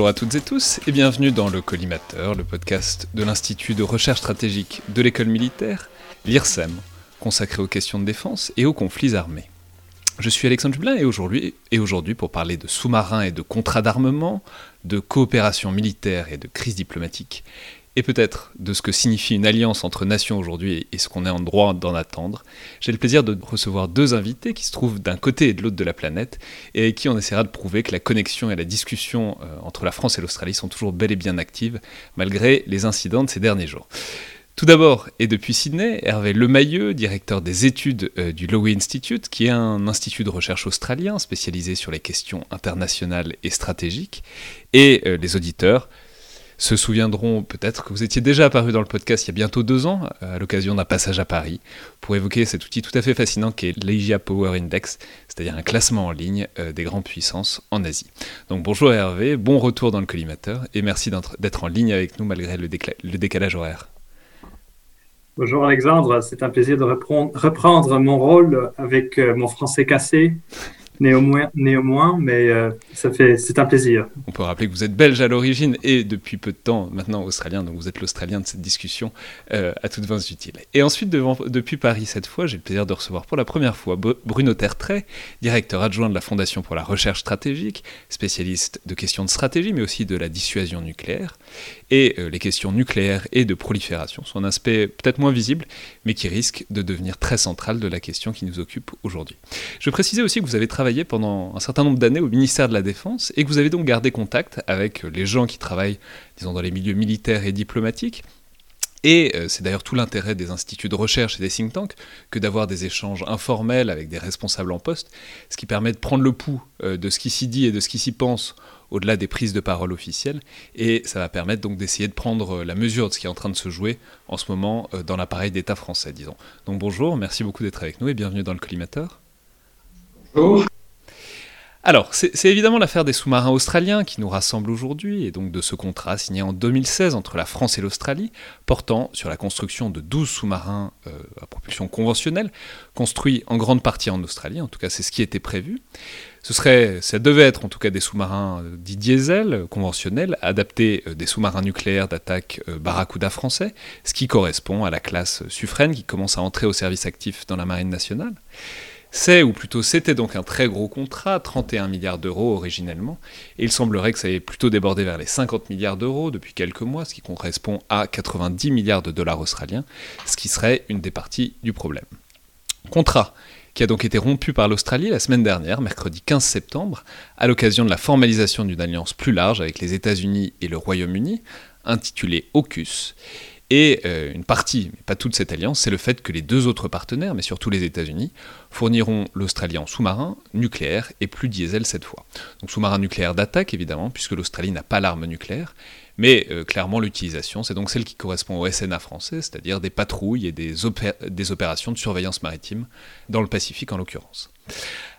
Bonjour à toutes et tous et bienvenue dans le Collimateur, le podcast de l'Institut de recherche stratégique de l'école militaire, l'IRSEM, consacré aux questions de défense et aux conflits armés. Je suis Alexandre aujourd'hui, et aujourd'hui pour parler de sous-marins et de contrats d'armement, de coopération militaire et de crise diplomatique, et peut-être de ce que signifie une alliance entre nations aujourd'hui et ce qu'on est en droit d'en attendre, j'ai le plaisir de recevoir deux invités qui se trouvent d'un côté et de l'autre de la planète et avec qui on essaiera de prouver que la connexion et la discussion euh, entre la France et l'Australie sont toujours bel et bien actives malgré les incidents de ces derniers jours. Tout d'abord, et depuis Sydney, Hervé Lemailleux, directeur des études euh, du Lowy Institute, qui est un institut de recherche australien spécialisé sur les questions internationales et stratégiques, et euh, les auditeurs se souviendront peut-être que vous étiez déjà apparu dans le podcast il y a bientôt deux ans, à l'occasion d'un passage à Paris, pour évoquer cet outil tout à fait fascinant qui est l'Asia Power Index, c'est-à-dire un classement en ligne euh, des grandes puissances en Asie. Donc bonjour Hervé, bon retour dans le collimateur, et merci d'être en ligne avec nous malgré le, décalage horaire. Bonjour Alexandre, c'est un plaisir de reprendre mon rôle avec euh, mon français cassé néanmoins, néanmoins mais euh, ça fait, c'est un plaisir. On peut rappeler que vous êtes belge à l'origine et depuis peu de temps maintenant australien, donc vous êtes l'australien de cette discussion euh, à toutes fins utiles. Et ensuite, devant, depuis Paris cette fois, j'ai le plaisir de recevoir pour la première fois Bruno Tertrais, directeur adjoint de la Fondation pour la recherche stratégique, spécialiste de questions de stratégie, mais aussi de la dissuasion nucléaire. Et euh, les questions nucléaires et de prolifération sont un aspect peut-être moins visible, mais qui risque de devenir très central de la question qui nous occupe aujourd'hui. Je précisais aussi que vous avez travaillé pendant un certain nombre d'années au ministère de la Défense et que vous avez donc gardé contact avec les gens qui travaillent, disons, dans les milieux militaires et diplomatiques. Et euh, c'est d'ailleurs tout l'intérêt des instituts de recherche et des think tanks que d'avoir des échanges informels avec des responsables en poste, ce qui permet de prendre le pouls euh, de ce qui s'y dit et de ce qui s'y pense au-delà des prises de parole officielles, et ça va permettre donc d'essayer de prendre la mesure de ce qui est en train de se jouer en ce moment euh, dans l'appareil d'État français, disons. Donc bonjour, merci beaucoup d'être avec nous et bienvenue dans le collimateur. Bonjour. Alors, c'est évidemment l'affaire des sous-marins australiens qui nous rassemble aujourd'hui, et donc de ce contrat signé en 2016 entre la France et l'Australie, portant sur la construction de 12 sous-marins euh, à propulsion conventionnelle, construits en grande partie en Australie, en tout cas c'est ce qui était prévu. Ce ça devait être en tout cas des sous-marins euh, dits diesel, conventionnels, adaptés euh, des sous-marins nucléaires d'attaque Barracuda français, ce qui correspond à la classe Suffren qui commence à entrer au service actif dans la marine nationale. C'est, ou plutôt c'était donc un très gros contrat, 31 milliards d'euros originellement, et il semblerait que ça ait plutôt débordé vers les 50 milliards d'euros depuis quelques mois, ce qui correspond à 90 milliards de dollars australiens, ce qui serait une des parties du problème. Contrat qui a donc été rompu par l'Australie la semaine dernière, mercredi 15 septembre, à l'occasion de la formalisation d'une alliance plus large avec les États-Unis et le Royaume-Uni, intitulée AUKUS, et euh, une partie, mais pas toute cette alliance, c'est le fait que les deux autres partenaires, mais surtout les États-Unis, fourniront l'Australie en sous-marin, nucléaire et plus diesel cette fois. Donc sous-marin nucléaire d'attaque évidemment, puisque l'Australie n'a pas l'arme nucléaire, mais euh, clairement l'utilisation, c'est donc celle qui correspond au SNA français, c'est-à-dire des patrouilles et des, des opérations de surveillance maritime, dans le Pacifique en l'occurrence.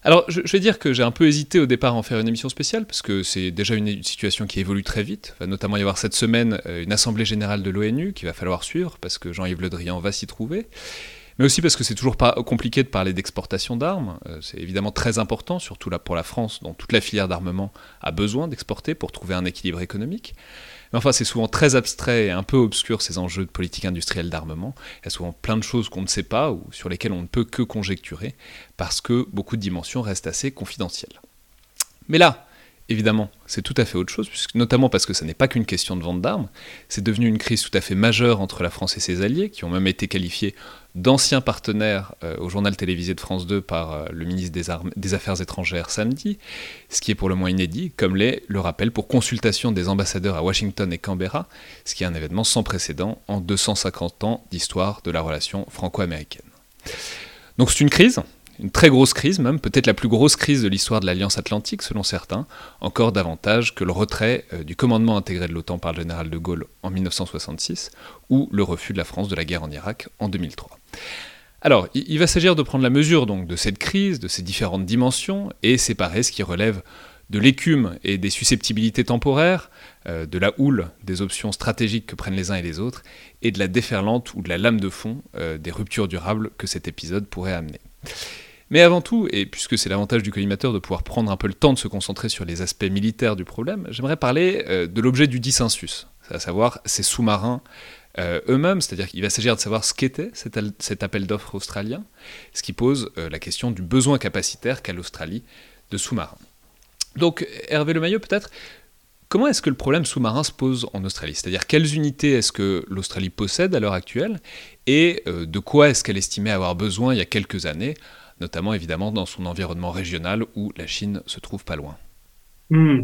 Alors, je, vais dire que j'ai un peu hésité au départ à en faire une émission spéciale, parce que c'est déjà une, situation qui évolue très vite. Il va notamment y avoir cette semaine euh, une assemblée générale de l'ONU qu'il va falloir suivre, parce que Jean-Yves Le Drian va s'y trouver. Mais aussi parce que c'est toujours pas compliqué de parler d'exportation d'armes. Euh, c'est évidemment très important, surtout là pour la France, dont toute la filière d'armement a besoin d'exporter pour trouver un équilibre économique. Mais enfin, c'est souvent très abstrait et un peu obscur ces enjeux de politique industrielle d'armement. Il y a souvent plein de choses qu'on ne sait pas ou sur lesquelles on ne peut que conjecturer, parce que beaucoup de dimensions restent assez confidentielles. Mais là, évidemment, c'est tout à fait autre chose, notamment parce que ce n'est pas qu'une question de vente d'armes, c'est devenu une crise tout à fait majeure entre la France et ses alliés, qui ont même été qualifiés d'anciens partenaires euh, au journal télévisé de France 2 par euh, le ministre des, des, Affaires étrangères samedi, ce qui est pour le moins inédit, comme l'est le rappel pour consultation des ambassadeurs à Washington et Canberra, ce qui est un événement sans précédent en 250 ans d'histoire de la relation franco-américaine. Donc c'est une crise, une très grosse crise même, peut-être la plus grosse crise de l'histoire de l'Alliance Atlantique selon certains, encore davantage que le retrait euh, du commandement intégré de l'OTAN par le général de Gaulle en 1966 ou le refus de la France de la guerre en Irak en 2003. Alors, il va s'agir de prendre la mesure donc de cette crise, de ses différentes dimensions, et séparer ce qui relève de l'écume et des susceptibilités temporaires, euh, de la houle des options stratégiques que prennent les uns et les autres, et de la déferlante ou de la lame de fond euh, des ruptures durables que cet épisode pourrait amener. Mais avant tout, et puisque c'est l'avantage du collimateur de pouvoir prendre un peu le temps de se concentrer sur les aspects militaires du problème, j'aimerais parler de l'objet du dissensus, à savoir ces sous-marins eux-mêmes, c'est-à-dire qu'il va s'agir de savoir ce qu'était cet, appel d'offres australien, ce qui pose la question du besoin capacitaire qu'a l'Australie de sous-marins. Donc Hervé Lemaillot, peut-être, comment est-ce que le problème sous-marin se pose en Australie? C'est-à-dire quelles unités est-ce que l'Australie possède à l'heure actuelle? Et euh, de quoi est-ce qu'elle estimait avoir besoin il y a quelques années, notamment évidemment dans son environnement régional où la Chine se trouve pas loin? Hmm.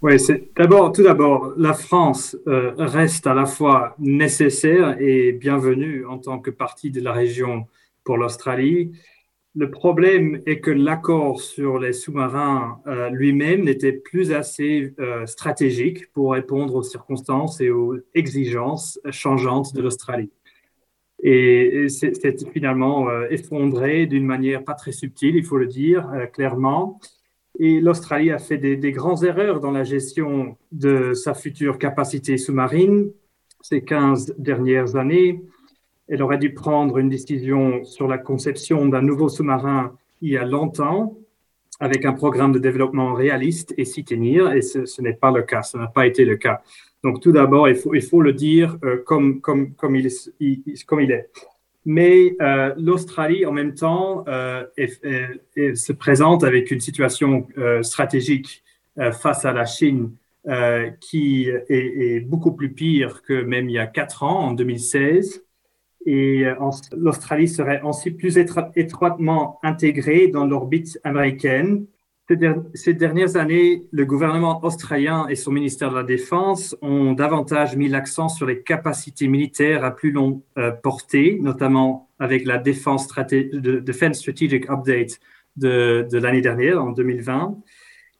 Oui, c'est d'abord, tout d'abord, la France euh, reste à la fois nécessaire et bienvenue en tant que partie de la région pour l'Australie. Le problème est que l'accord sur les sous-marins euh, lui-même n'était plus assez euh, stratégique pour répondre aux circonstances et aux exigences changeantes de l'Australie. Et c'est finalement effondré d'une manière pas très subtile, il faut le dire clairement. Et l'Australie a fait des, des grandes erreurs dans la gestion de sa future capacité sous-marine ces 15 dernières années. Elle aurait dû prendre une décision sur la conception d'un nouveau sous-marin il y a longtemps, avec un programme de développement réaliste et s'y tenir, et ce, n'est pas le cas, ce n'a pas été le cas. Donc tout d'abord, il faut, le dire euh, comme il est. Mais euh, l'Australie, en même temps, euh, se présente avec une situation stratégique face à la Chine qui est, beaucoup plus pire que même il y a quatre ans, en 2016 et euh, l'Australie serait ainsi plus étroitement intégrée dans l'orbite américaine. Ces dernières années, le gouvernement australien et son ministère de la Défense ont davantage mis l'accent sur les capacités militaires à plus longue euh, portée, notamment avec la Defense, Strategic Update de, de l'année dernière, en 2020.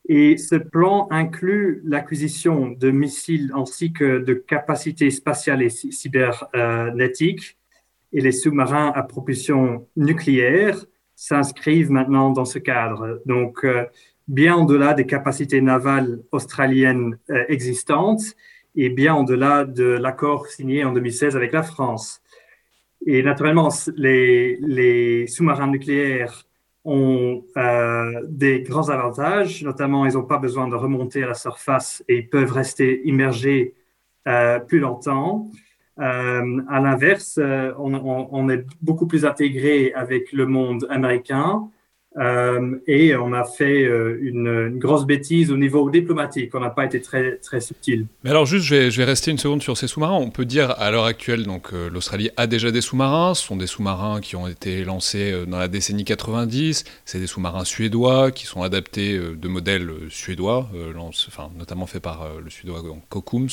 Et ce plan inclut l'acquisition de missiles ainsi que de capacités spatiales et cybernétiques et les sous-marins à propulsion nucléaire s'inscrivent maintenant dans ce cadre. Donc, euh, bien au-delà des capacités navales australiennes euh, existantes et bien au-delà de l'accord signé en 2016 avec la France. Et naturellement, les, sous-marins nucléaires ont euh, des grands avantages, notamment ils n'ont pas besoin de remonter à la surface et ils peuvent rester immergés plus longtemps. Euh, à l'inverse, euh, on, on, est beaucoup plus intégré avec le monde américain euh, et on a fait euh, une, grosse bêtise au niveau diplomatique. On n'a pas été très, très subtil. Mais alors, juste, je vais, rester une seconde sur ces sous-marins. On peut dire à l'heure actuelle, donc euh, l'Australie a déjà des sous-marins. Ce sont des sous-marins qui ont été lancés dans la décennie 90. C'est des sous-marins suédois qui sont adaptés de modèles suédois, notamment faits par le suédois Kockums.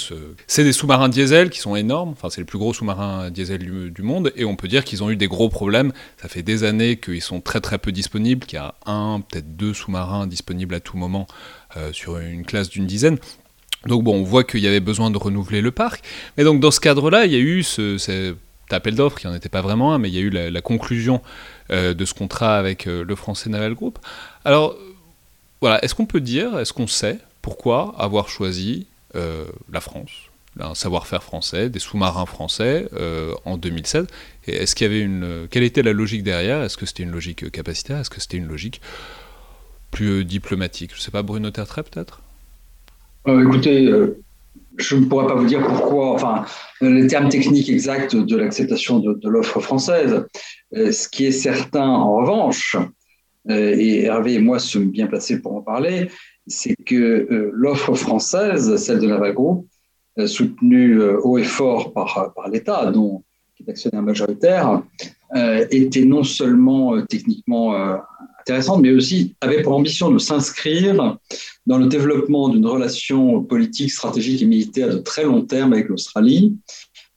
C'est des sous-marins diesel qui sont énormes. Enfin, c'est le plus gros sous-marin diesel du, du monde. Et on peut dire qu'ils ont eu des gros problèmes. Ça fait des années qu'ils sont très très peu disponibles il y a un, peut-être deux sous-marins disponibles à tout moment euh, sur une classe d'une dizaine. Donc bon, on voit qu'il y avait besoin de renouveler le parc. Mais donc dans ce cadre-là, il y a eu ce, cet appel d'offres, qui n'en était pas vraiment un, mais il y a eu la, conclusion euh, de ce contrat avec euh, le Français Naval Group. Alors voilà, est-ce qu'on peut dire, est-ce qu'on sait pourquoi avoir choisi la France? Un savoir-faire français, des sous-marins français en 2016 est-ce qu'il y avait une. Quelle était la logique derrière? Est-ce que c'était une logique capacitaire? Est-ce que c'était une logique plus euh, diplomatique? Je ne sais pas, Bruno Tertrais peut-être? Euh, Écoutez, euh, je ne pourrais pas vous dire pourquoi, enfin, les termes techniques exacts de l'acceptation de, l'offre française. ce qui est certain, en revanche, et Hervé et moi sommes bien placés pour en parler, c'est que l'offre française, celle de Naval soutenue haut et fort par, par l'État, dont qui est actionnaire majoritaire, euh, était non seulement euh, techniquement euh, intéressante, mais aussi avait pour ambition de s'inscrire dans le développement d'une relation politique, stratégique et militaire de très long terme avec l'Australie,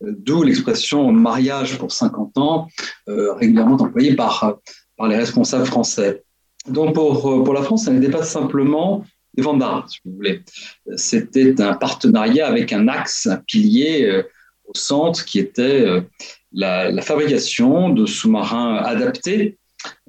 d'où l'expression mariage pour 50 ans, régulièrement employée par, par les responsables français. Donc pour, pour la France, ça n'était pas simplement si vous voulez. C'était un partenariat avec un axe, un pilier au centre, qui était euh, la, fabrication de sous-marins adaptés,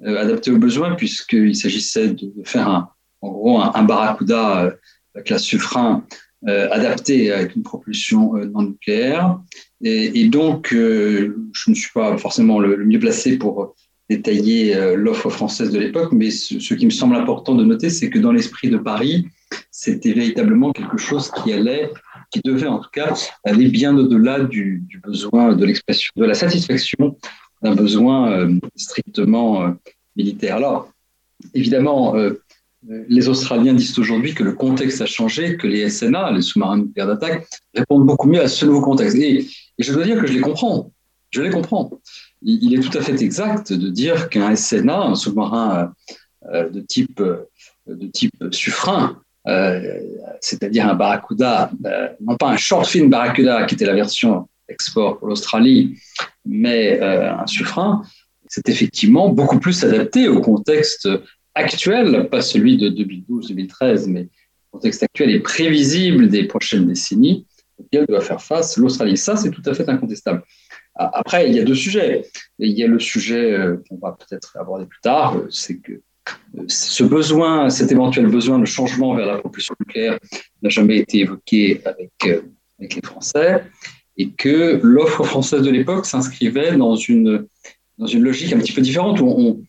euh, adaptés aux besoins, puisqu'il s'agissait de, faire un, en gros un, barracuda, euh, la classe Suffren, adapté avec une propulsion non nucléaire. Et, donc, je ne suis pas forcément le, mieux placé pour détailler l'offre française de l'époque, mais ce, qui me semble important de noter, c'est que dans l'esprit de Paris, c'était véritablement quelque chose qui allait, qui devait en tout cas aller bien au-delà du, besoin de l'expression, de la satisfaction d'un besoin strictement militaire. Alors, évidemment, les Australiens disent aujourd'hui que le contexte a changé, que les SNA, les sous-marins nucléaires d'attaque, répondent beaucoup mieux à ce nouveau contexte. Et, je dois dire que je les comprends. Je les comprends. Il, est tout à fait exact de dire qu'un SNA, un sous-marin euh, de type, de type suffrain, euh, c'est-à-dire un Barracuda, euh, non pas un short fin Barracuda qui était la version export pour l'Australie, mais un suffrain, c'est effectivement beaucoup plus adapté au contexte actuel, pas celui de 2012-2013, mais le contexte actuel est prévisible des prochaines décennies auquel doit faire face l'Australie. Ça, c'est tout à fait incontestable. Après, il y a deux sujets. Il y a le sujet euh, qu'on va peut-être aborder plus tard, euh, c'est que euh, ce besoin, cet éventuel besoin de changement vers la propulsion nucléaire n'a jamais été évoqué avec, les Français et que l'offre française de l'époque s'inscrivait dans une dans une logique un petit peu différente où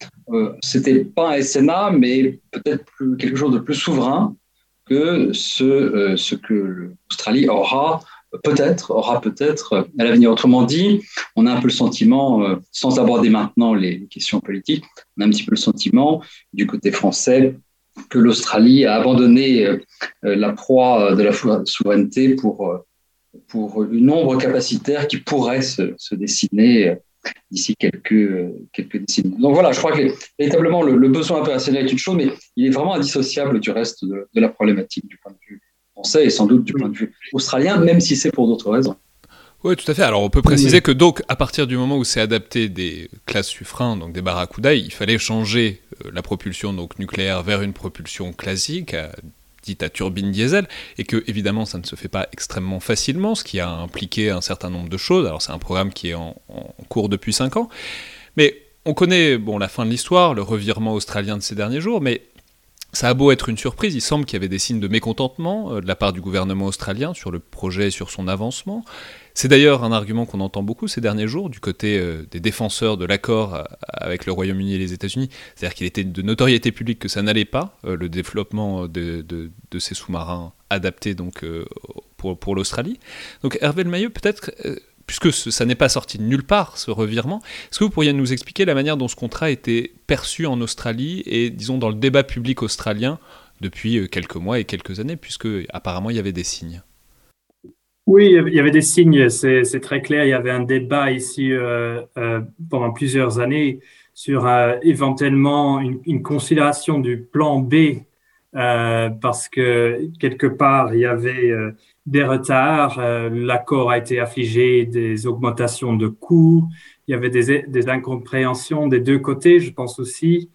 c'était pas un SNA, mais peut-être quelque chose de plus souverain que ce que l'Australie aura peut-être, aura peut-être à l'avenir. Autrement dit, on a un peu le sentiment, euh, sans aborder maintenant les questions politiques, on a un petit peu le sentiment du côté français que l'Australie a abandonné la proie de la souveraineté pour, pour une ombre capacitaire qui pourrait se, se dessiner d'ici quelques, quelques décennies. Donc voilà, je crois que véritablement le, besoin opérationnel est une chose, mais il est vraiment indissociable du reste de, la problématique du point de vue français et sans doute du point de vue australien, même si c'est pour d'autres raisons. Oui, tout à fait. Alors, on peut préciser que donc, à partir du moment où c'est adapté des classes suffrains, donc des barracudas, il fallait changer euh, la propulsion donc nucléaire vers une propulsion classique, dite à turbine diesel, et que évidemment ça ne se fait pas extrêmement facilement, ce qui a impliqué un certain nombre de choses. Alors c'est un programme qui est en, cours depuis 5 ans, mais on connaît bon la fin de l'histoire, le revirement australien de ces derniers jours, mais ça a beau être une surprise, il semble qu'il y avait des signes de mécontentement euh, de la part du gouvernement australien sur le projet et sur son avancement. C'est d'ailleurs un argument qu'on entend beaucoup ces derniers jours du côté euh, des défenseurs de l'accord euh, avec le Royaume-Uni et les États-Unis. C'est-à-dire qu'il était de notoriété publique que ça n'allait pas, le développement de, ces sous-marins adaptés donc, pour, l'Australie. Donc Hervé Maillot, peut-être puisque ça n'est pas sorti de nulle part, ce revirement, est-ce que vous pourriez nous expliquer la manière dont ce contrat a été perçu en Australie et, disons, dans le débat public australien depuis euh, quelques mois et quelques années, puisque apparemment il y avait des signes? Oui, il y avait des signes, c'est très clair. Il y avait un débat ici euh, euh, pendant plusieurs années sur éventuellement une, considération du plan B, parce que quelque part, il y avait des retards. Euh, l'accord a été affligé des augmentations de coûts. Il y avait des, incompréhensions des deux côtés, je pense aussi.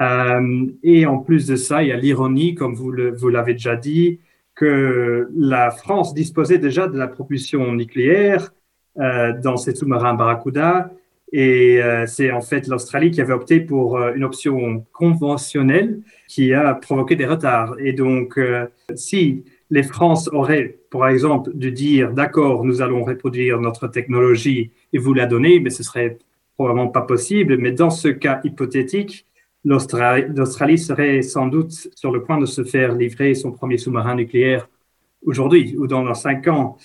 Euh, et en plus de ça, il y a l'ironie, comme vous l'avez déjà dit, que la France disposait déjà de la propulsion nucléaire euh, dans ses sous-marins Barracuda. Et c'est en fait l'Australie qui avait opté pour une option conventionnelle qui a provoqué des retards. Et donc, si les France auraient, par exemple, dû dire d'accord, nous allons reproduire notre technologie et vous la donner, mais ce serait probablement pas possible. Mais dans ce cas hypothétique, l'Australie serait sans doute sur le point de se faire livrer son premier sous-marin nucléaire aujourd'hui ou dans cinq ans.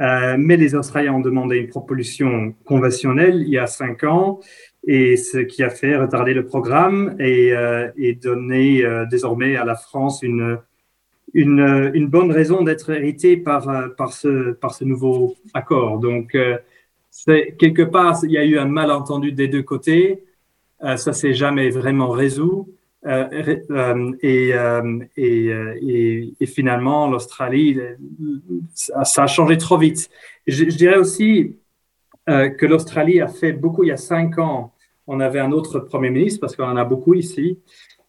Euh, mais les Australiens ont demandé une propulsion conventionnelle il y a cinq ans, et ce qui a fait retarder le programme et, euh, donner euh, désormais à la France une une, bonne raison d'être hérité par, euh, par, ce, par ce nouveau accord. Donc, euh, c'est, quelque part, il y a eu un malentendu des deux côtés. Euh, ça s'est jamais vraiment résolu. Euh, et, et, et, finalement, l'Australie, ça, a changé trop vite. Je dirais aussi que l'Australie a fait beaucoup il y a cinq ans. On avait un autre Premier ministre, parce qu'on en a beaucoup ici,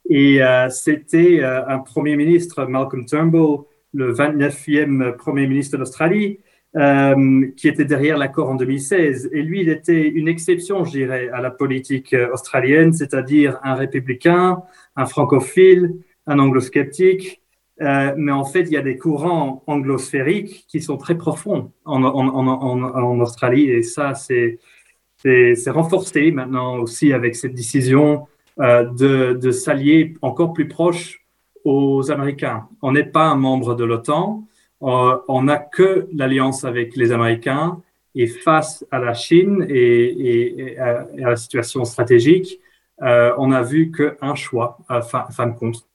et euh, c'était euh, un Premier ministre, Malcolm Turnbull, le 29e Premier ministre d'Australie, euh, qui était derrière l'accord en 2016. Et lui, il était une exception, je dirais, à la politique australienne, c'est-à-dire un républicain, un francophile, un anglo-sceptique. mais en fait, il y a des courants anglosphériques qui sont très profonds en, en, en, en Australie. Et ça, c'est renforcé maintenant aussi avec cette décision de, de s'allier encore plus proche aux Américains. On n'est pas un membre de l'OTAN, on n'a que l'alliance avec les Américains et face à la Chine et, à, la situation stratégique, on n'a vu qu'un choix, fin, fin de compte.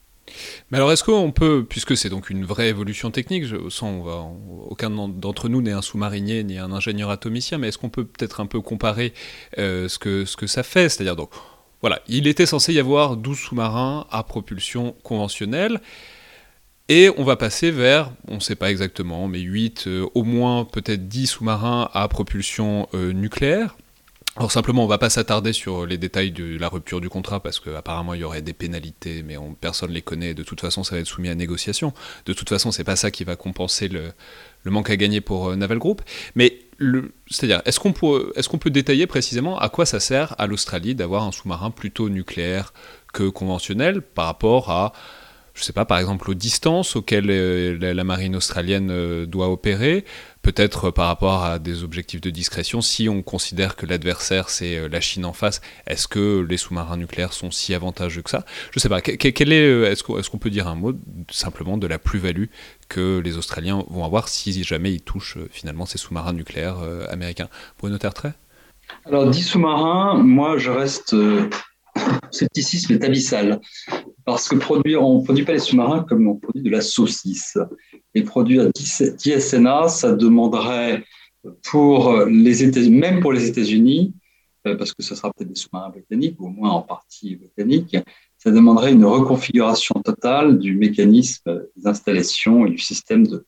Mais alors, est-ce qu'on peut, puisque c'est donc une vraie évolution technique, va, aucun d'entre nous n'est un sous-marinier ni un ingénieur atomicien, mais est-ce qu'on peut peut-être un peu comparer euh, ce, que, ce que ça fait? C'est-à-dire, donc, voilà, il était censé y avoir 12 sous-marins à propulsion conventionnelle. Et on va passer vers, on ne sait pas exactement, mais 8, euh, au moins peut-être 10 sous-marins à propulsion euh, nucléaire. Alors simplement, on va pas s'attarder sur les détails de la rupture du contrat parce qu'apparemment il y aurait des pénalités, mais on, personne les connaît. De toute façon, ça va être soumis à négociation. De toute façon, c'est pas ça qui va compenser le, manque à gagner pour euh, Naval Group. Mais c'est-à-dire, est-ce qu'on peut, est peut détailler précisément à quoi ça sert à l'Australie d'avoir un sous-marin plutôt nucléaire que conventionnel par rapport à je sais pas, par exemple aux distances auxquelles euh, la, marine australienne euh, doit opérer, peut-être par rapport à des objectifs de discrétion, si on considère que l'adversaire c'est euh, la Chine en face, est-ce que les sous-marins nucléaires sont si avantageux que ça? Je sais pas, est, est-ce qu'on peut dire un mot simplement de la plus-value que les Australiens vont avoir si jamais ils touchent finalement ces sous-marins nucléaires américains? Bruno Tertrais? Alors 10 sous-marins, moi je reste scepticisme est abyssal. Parce que produire, on ne produit pas les sous-marins comme on produit de la saucisse. Et produire 10, SNA, ça demanderait pour les États même pour les États-Unis, euh, parce que ce sera peut-être des sous-marins britanniques, ou au moins en partie britanniques, ça demanderait une reconfiguration totale du mécanisme des installations et du système de,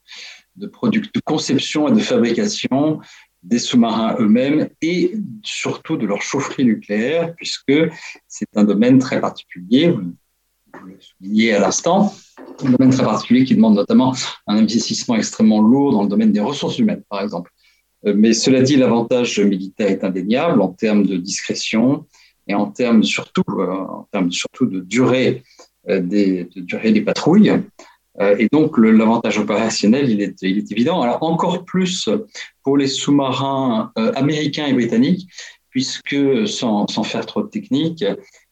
de, de conception et de fabrication des sous-marins eux-mêmes et surtout de leur chaufferie nucléaire, puisque c'est un domaine très particulier, le soulignez à l'instant, un domaine très particulier qui demande notamment un investissement extrêmement lourd dans le domaine des ressources humaines, par exemple. Euh, mais cela dit, l'avantage militaire est indéniable en termes de discrétion et en termes surtout, euh, en termes surtout de durée euh, des, patrouilles. Et donc, l'avantage opérationnel, il est, évident. Alors, encore plus pour les sous-marins américains et britanniques, puisque sans, sans, faire trop de technique,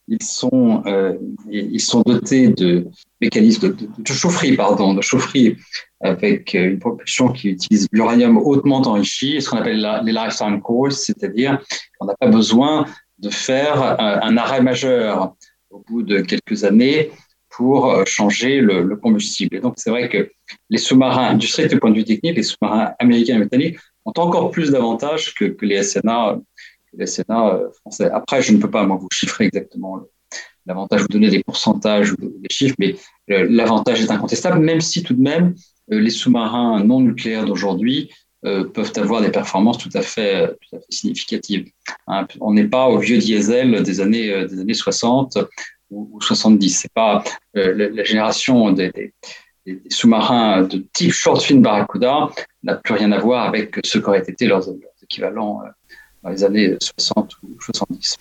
ils sont, euh, ils sont dotés de mécanismes de, de, chaufferie, pardon, de chaufferie avec une propulsion qui utilise l'uranium hautement enrichi, ce qu'on appelle les lifetime cores, c'est-à-dire qu'on n'a pas besoin de faire un arrêt majeur au bout de quelques années pour euh, changer le, combustible. Et donc, c'est vrai que les sous-marins, du strict point de vue technique, les sous-marins américains et britanniques ont encore plus d'avantages que, les SNA, les euh, français. Après, je ne peux pas, moi, vous chiffrer exactement l'avantage, vous donner des pourcentages ou des chiffres, mais euh, l'avantage est incontestable, même si tout de même, les sous-marins non nucléaires d'aujourd'hui peuvent avoir des performances tout à fait, significatives. Hein, on n'est pas au vieux diesel des années, des années 60 ou, 70. C'est pas euh, la, génération des, sous-marins de type short fin Barracuda n'a plus rien à voir avec ce qu'auraient été leurs, équivalents euh, dans les années 60 ou 70.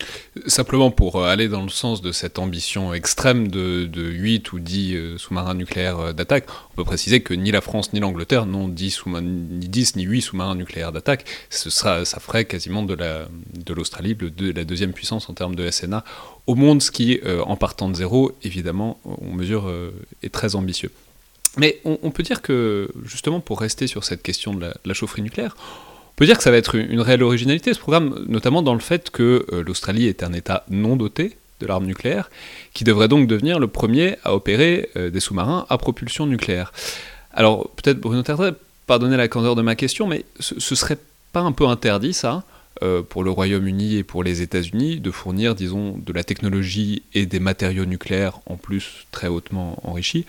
Simplement pour euh, aller dans le sens de cette ambition extrême de, 8 ou 10 sous-marins nucléaires d'attaque, on peut préciser que ni la France ni l'Angleterre n'ont 10, ni 10 ni 8 sous-marins nucléaires d'attaque. Ça ferait quasiment de l'Australie de, de la deuxième puissance en termes de SNA au monde, ce qui, euh, en partant de zéro, évidemment, on mesure, euh, est très ambitieux. Mais on, peut dire que, justement, pour rester sur cette question de la, chaufferie nucléaire, peut dire que ça va être une, réelle originalité, ce programme, notamment dans le fait que euh, l'Australie est un État non doté de l'arme nucléaire, qui devrait donc devenir le premier à opérer des sous-marins à propulsion nucléaire. Alors, peut-être Bruno Tertrais, pardonnez la candeur de ma question, mais ce, ce serait pas un peu interdit, ça euh, pour le Royaume-Uni et pour les États-Unis de fournir, disons, de la technologie et des matériaux nucléaires en plus très hautement enrichis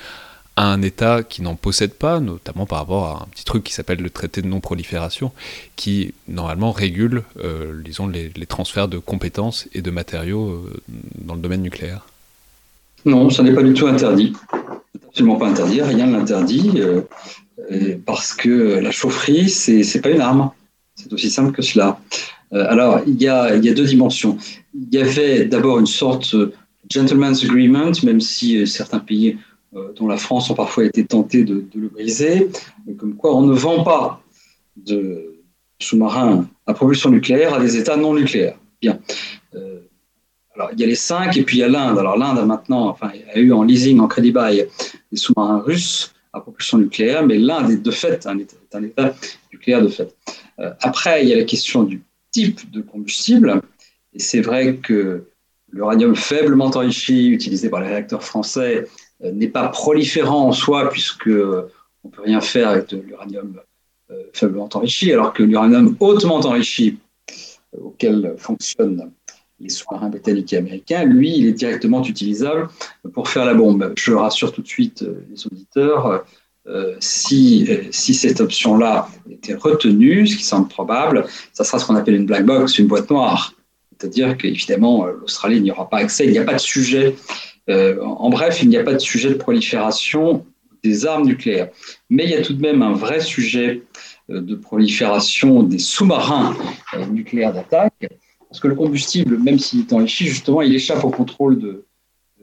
à un État qui n'en possède pas, notamment par rapport à un petit truc qui s'appelle le traité de non-prolifération, qui normalement régule, euh, disons, les, transferts de compétences et de matériaux euh, dans le domaine nucléaire. Non, ça n'est pas du tout interdit. Absolument pas interdit, rien ne l'interdit, parce que la chaufferie, c'est pas une arme. C'est aussi simple que cela. Euh, alors, il y, a, il y, a, deux dimensions. Il y avait d'abord une sorte de gentleman's agreement, même si euh, certains pays, euh, dont la France, ont parfois été tentés de, le briser, comme quoi on ne vend pas de sous-marins à propulsion nucléaire à des États non nucléaires. Bien. alors, il y a les cinq et puis il y a l'Inde. Alors, l'Inde a maintenant, enfin, a eu en leasing, en crédit bail, des sous-marins russes à propulsion nucléaire, mais l'Inde est de fait un État, nucléaire de fait. après, il y a la question du type de combustible. Et c'est vrai que l'uranium faiblement enrichi utilisé par les réacteurs français euh, n'est pas proliférant en soi, puisque euh, on peut rien faire avec de l'uranium euh, faiblement enrichi, alors que l'uranium hautement enrichi, auquel fonctionnent les sous-marins britanniques et américains, lui, il est directement utilisable pour faire la bombe. Je rassure tout de suite les auditeurs, si, si cette option-là était retenue, ce qui semble probable, ça sera ce qu'on appelle une black box, une boîte noire. C'est-à-dire qu'évidemment, l'Australie n'y aura pas accès, il n'y a pas de sujet euh, en bref, il n'y a pas de sujet de prolifération des armes nucléaires. Mais il y a tout de même un vrai sujet euh, de prolifération des sous-marins euh, nucléaires d'attaque, parce que le combustible, même s'il est enrichi, justement, il échappe au contrôle de,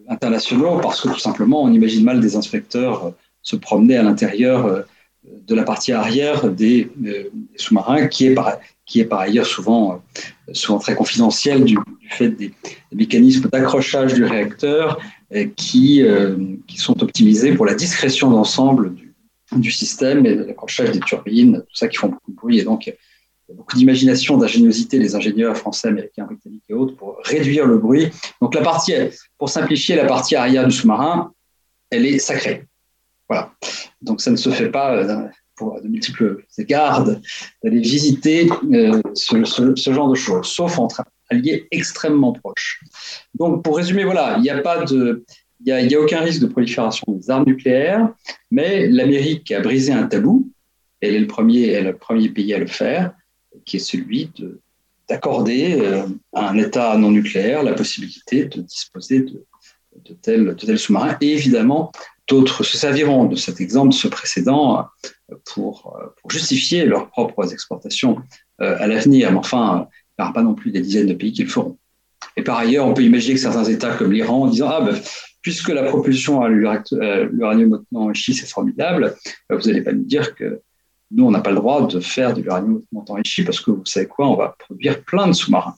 internationaux, parce que tout simplement, on imagine mal des inspecteurs se promener à l'intérieur de la partie arrière des, sous-marins, qui est, par, qui est par ailleurs souvent, souvent très confidentielle du, fait des, mécanismes d'accrochage du réacteur euh, qui, euh, qui sont optimisés pour la discrétion d'ensemble du, du, système et l'accrochage des turbines, tout ça qui font beaucoup de bruit. Et donc, il y a beaucoup d'imagination, d'ingéniosité des ingénieurs français, américains, britanniques et autres pour réduire le bruit. Donc, la partie, pour simplifier, la partie arrière du sous-marin, elle est sacrée. Voilà. Donc, ça ne se fait pas euh, pour de multiples égards d'aller visiter ce, ce, genre de choses, sauf entre alliés extrêmement proches. Donc, pour résumer, voilà, il n'y a pas de, il n'y a, aucun risque de prolifération des armes nucléaires, mais l'Amérique a brisé un tabou. Elle est le premier, elle est le premier pays à le faire, qui est celui de, d'accorder euh, à un État non nucléaire la possibilité de disposer de tels, de tels sous-marins. Et évidemment, d'autres se serviront de cet exemple, de ce précédent, pour, justifier leurs propres exportations euh, à l'avenir. Mais enfin, il n'y aura pas non plus des dizaines de pays qui le feront. Et par ailleurs, on peut imaginer que certains États comme l'Iran, en disant Ah, ben, puisque la propulsion à l'uranium hautement enrichi, c'est formidable, ben, vous n'allez pas nous dire que nous, on n'a pas le droit de faire de l'uranium hautement enrichi parce que vous savez quoi, on va produire plein de sous-marins.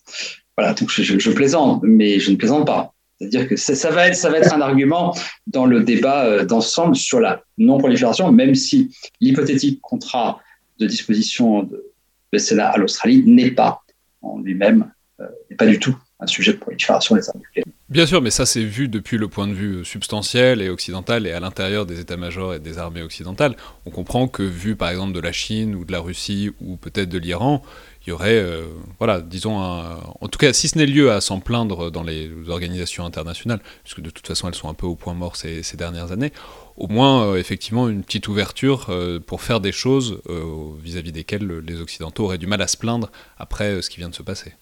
Voilà, donc je, plaisante, mais je ne plaisante pas. C'est-à-dire que ça, va être, un argument dans le débat euh, d'ensemble sur la non-prolifération, même si l'hypothétique contrat de disposition de, de à l'Australie n'est pas en lui-même euh, n'est pas du tout un sujet de prolifération des armes nucléaires. Bien sûr, mais ça c'est vu depuis le point de vue substantiel et occidental et à l'intérieur des états-majors et des armées occidentales. On comprend que vu par exemple de la Chine ou de la Russie ou peut-être de l'Iran, il y aurait, euh, voilà, disons, en tout cas, si ce n'est lieu à s'en plaindre dans les organisations internationales, puisque de toute façon elles sont un peu au point mort ces, dernières années, au moins euh, effectivement une petite ouverture pour faire des choses vis-à-vis -vis desquelles les Occidentaux auraient du mal à se plaindre après ce qui vient de se passer.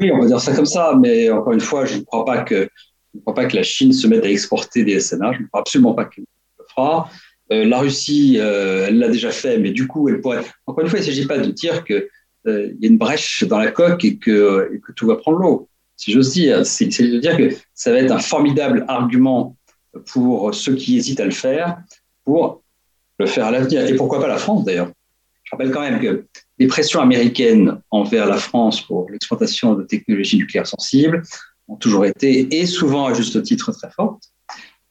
Oui, on va dire ça comme ça, mais encore une fois, je ne crois pas que, je crois pas que la Chine se mette à exporter des SNA. Je ne crois absolument pas qu'elle le fera. Euh, la Russie, euh, elle l'a déjà fait, mais du coup, elle pourrait. Encore une fois, il ne s'agit pas de dire qu'il euh, y a une brèche dans la coque et que, et que tout va prendre l'eau. Si j'ose dire, c'est de dire que ça va être un formidable argument pour ceux qui hésitent à le faire, pour le faire à l'avenir. Et pourquoi pas la France d'ailleurs Je rappelle quand même que les pressions américaines envers la France pour l'exploitation de technologies nucléaires sensibles ont toujours été, et souvent à juste titre, très fortes.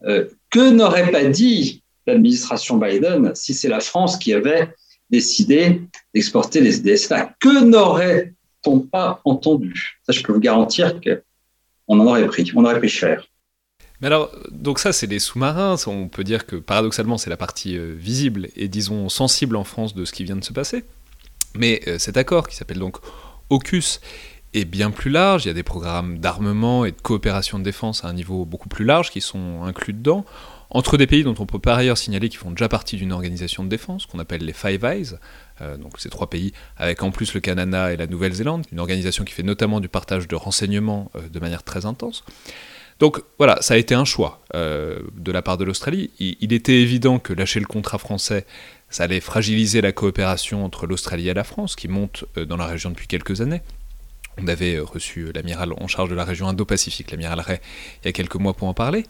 Euh, que n'aurait pas dit l'administration Biden si c'est la France qui avait décidé d'exporter les DSA Que n'aurait-on pas entendu? Ça, je peux vous garantir qu'on en aurait pris, on aurait pris cher. Mais alors, donc ça, c'est les sous-marins. On peut dire que paradoxalement, c'est la partie euh, visible et disons sensible en France de ce qui vient de se passer. Mais euh, cet accord, qui s'appelle donc AUKUS, est bien plus large. Il y a des programmes d'armement et de coopération de défense à un niveau beaucoup plus large qui sont inclus dedans, entre des pays dont on peut par ailleurs signaler qu'ils font déjà partie d'une organisation de défense qu'on appelle les Five Eyes. Euh, donc ces trois pays, avec en plus le Canada et la Nouvelle-Zélande, une organisation qui fait notamment du partage de renseignements euh, de manière très intense. Donc voilà, ça a été un choix de la part de l'Australie. il, était évident que lâcher le contrat français, ça allait fragiliser la coopération entre l'Australie et la France, qui monte euh, dans la région depuis quelques années. On avait euh, reçu l'amiral en charge de la région Indo-Pacifique, l'amiral Ray, il y a quelques mois pour en parler.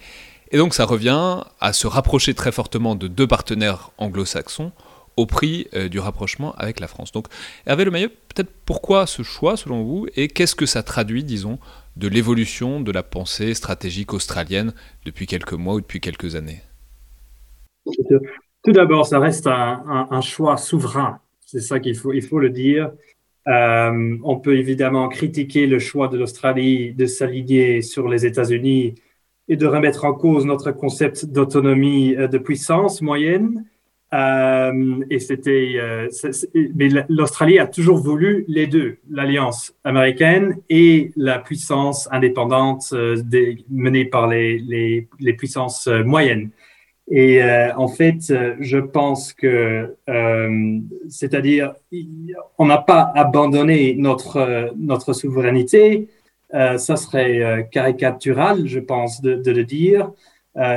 Et donc ça revient à se rapprocher très fortement de deux partenaires anglo-saxons au prix du rapprochement avec la France. Donc, Hervé Le Maillot, peut-être pourquoi ce choix selon vous et qu'est-ce que ça traduit, disons, de l'évolution de la pensée stratégique australienne depuis quelques mois ou depuis quelques années? Tout d'abord, ça reste un, choix souverain. C'est ça qu'il faut, il faut le dire. Euh, on peut évidemment critiquer le choix de l'Australie de s'aligner sur les États-Unis et de remettre en cause notre concept d'autonomie euh, de puissance moyenne. Euh, et c'était, euh, mais l'Australie a toujours voulu les deux, l'alliance américaine et la puissance indépendante menée par les, les, puissances moyennes. Et en fait, je pense que, c'est-à-dire, on n'a pas abandonné notre notre souveraineté. Ça serait caricatural, je pense, de, de le dire.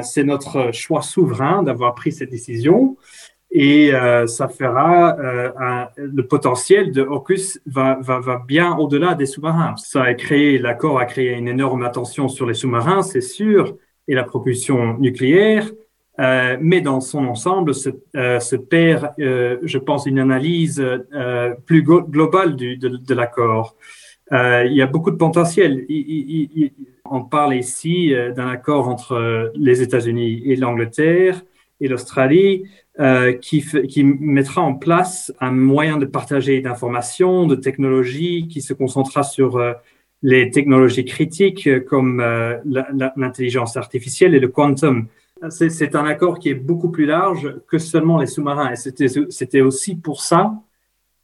c'est notre choix souverain d'avoir pris cette décision et euh, ça fera euh, un, le potentiel de AUKUS va, va, va bien au-delà des sous-marins. Ça a créé, l'accord a créé une énorme attention sur les sous-marins, c'est sûr, et la propulsion nucléaire, euh, mais dans son ensemble se, euh, se perd, euh, je pense, une analyse plus globale du, de, de l'accord. Il y a beaucoup de potentiel. On parle ici d'un accord entre les États-Unis et l'Angleterre et l'Australie euh, qui, mettra en place un moyen de partager d'informations, de technologies, qui se concentrera sur euh, les technologies critiques euh, comme euh, l'intelligence artificielle et le quantum. C'est un accord qui est beaucoup plus large que seulement les sous-marins. Et c'était aussi pour ça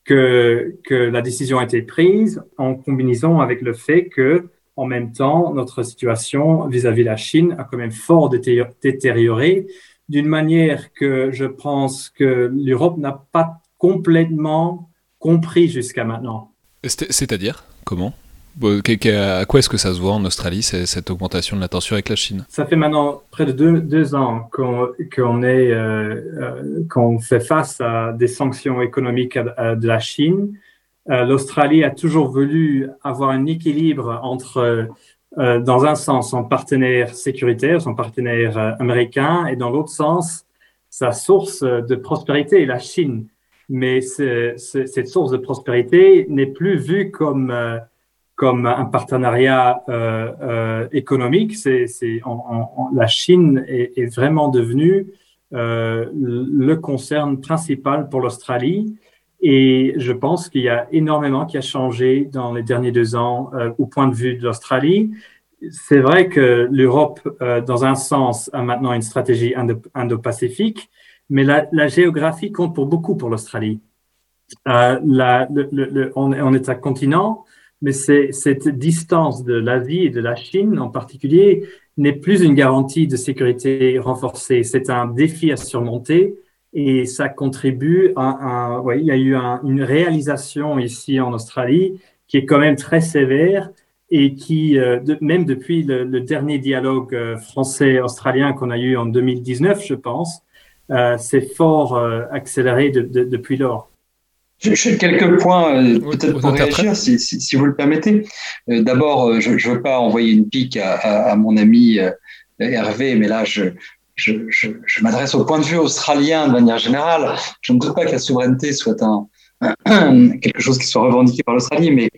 que, la décision a été prise en combinaison avec le fait que, en même temps, notre situation vis-à-vis -vis de la Chine a quand même fort détérioré d'une manière que je pense que l'Europe n'a pas complètement compris jusqu'à maintenant. C'est-à-dire? Comment? À quoi est-ce que ça se voit en Australie, cette augmentation de la tension avec la Chine? Ça fait maintenant près de deux, ans qu'on est euh, euh, fait face à des sanctions économiques de la Chine. Euh, L'Australie a toujours voulu avoir un équilibre entre euh, dans un sens son partenaire sécuritaire, son partenaire américain, et dans l'autre sens sa source de prospérité, la Chine. Mais cette source de prospérité n'est plus vue comme comme un partenariat économique. C'est la Chine est, est, vraiment devenue le concern principal pour l'Australie. Et je pense qu'il y a énormément qui a changé dans les derniers deux ans euh, au point de vue de l'Australie. C'est vrai que l'Europe, euh, dans un sens, a maintenant une stratégie indo-pacifique, mais la, la, géographie compte pour beaucoup pour l'Australie. Euh, le, le, on, on, est un continent, mais cette distance de l'Asie et de la Chine en particulier n'est plus une garantie de sécurité renforcée. C'est un défi à surmonter et ça contribue à, ouais, il y a eu une réalisation ici en Australie qui est quand même très sévère et qui, euh, même depuis le, dernier dialogue euh, français-australien qu'on a eu en 2019, je pense, euh, c'est fort euh, accéléré de, de, depuis lors. J'ai quelques points peut-être pour réagir, si, si, si, vous le permettez. D'abord, je ne veux pas envoyer une pique à, à, à mon ami Hervé, mais là, je, je, je, je m'adresse au point de vue australien de manière générale. Je ne doute pas que la souveraineté soit un, quelque chose qui soit revendiqué par l'Australie, mais